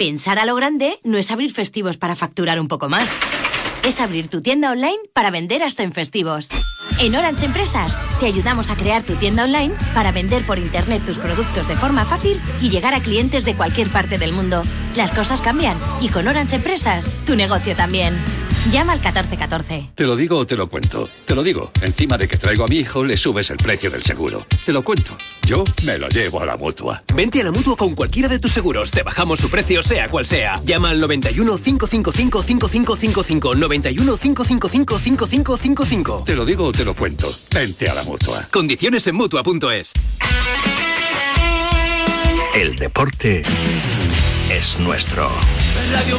Pensar a lo grande no es abrir festivos para facturar un poco más. Es abrir tu tienda online para vender hasta en festivos. En Orange Empresas te ayudamos a crear tu tienda online para vender por internet tus productos de forma fácil y llegar a clientes de cualquier parte del mundo. Las cosas cambian y con Orange Empresas tu negocio también. Llama al 1414. Te lo digo o te lo cuento. Te lo digo. Encima de que traigo a mi hijo, le subes el precio del seguro. Te lo cuento. Yo me lo llevo a la mutua. Vente a la mutua con cualquiera de tus seguros. Te bajamos su precio, sea cual sea. Llama al 91 555 5555. 91 555 5555. Te lo digo o te lo cuento. Vente a la mutua. Condiciones en mutua.es. El deporte es nuestro. Radio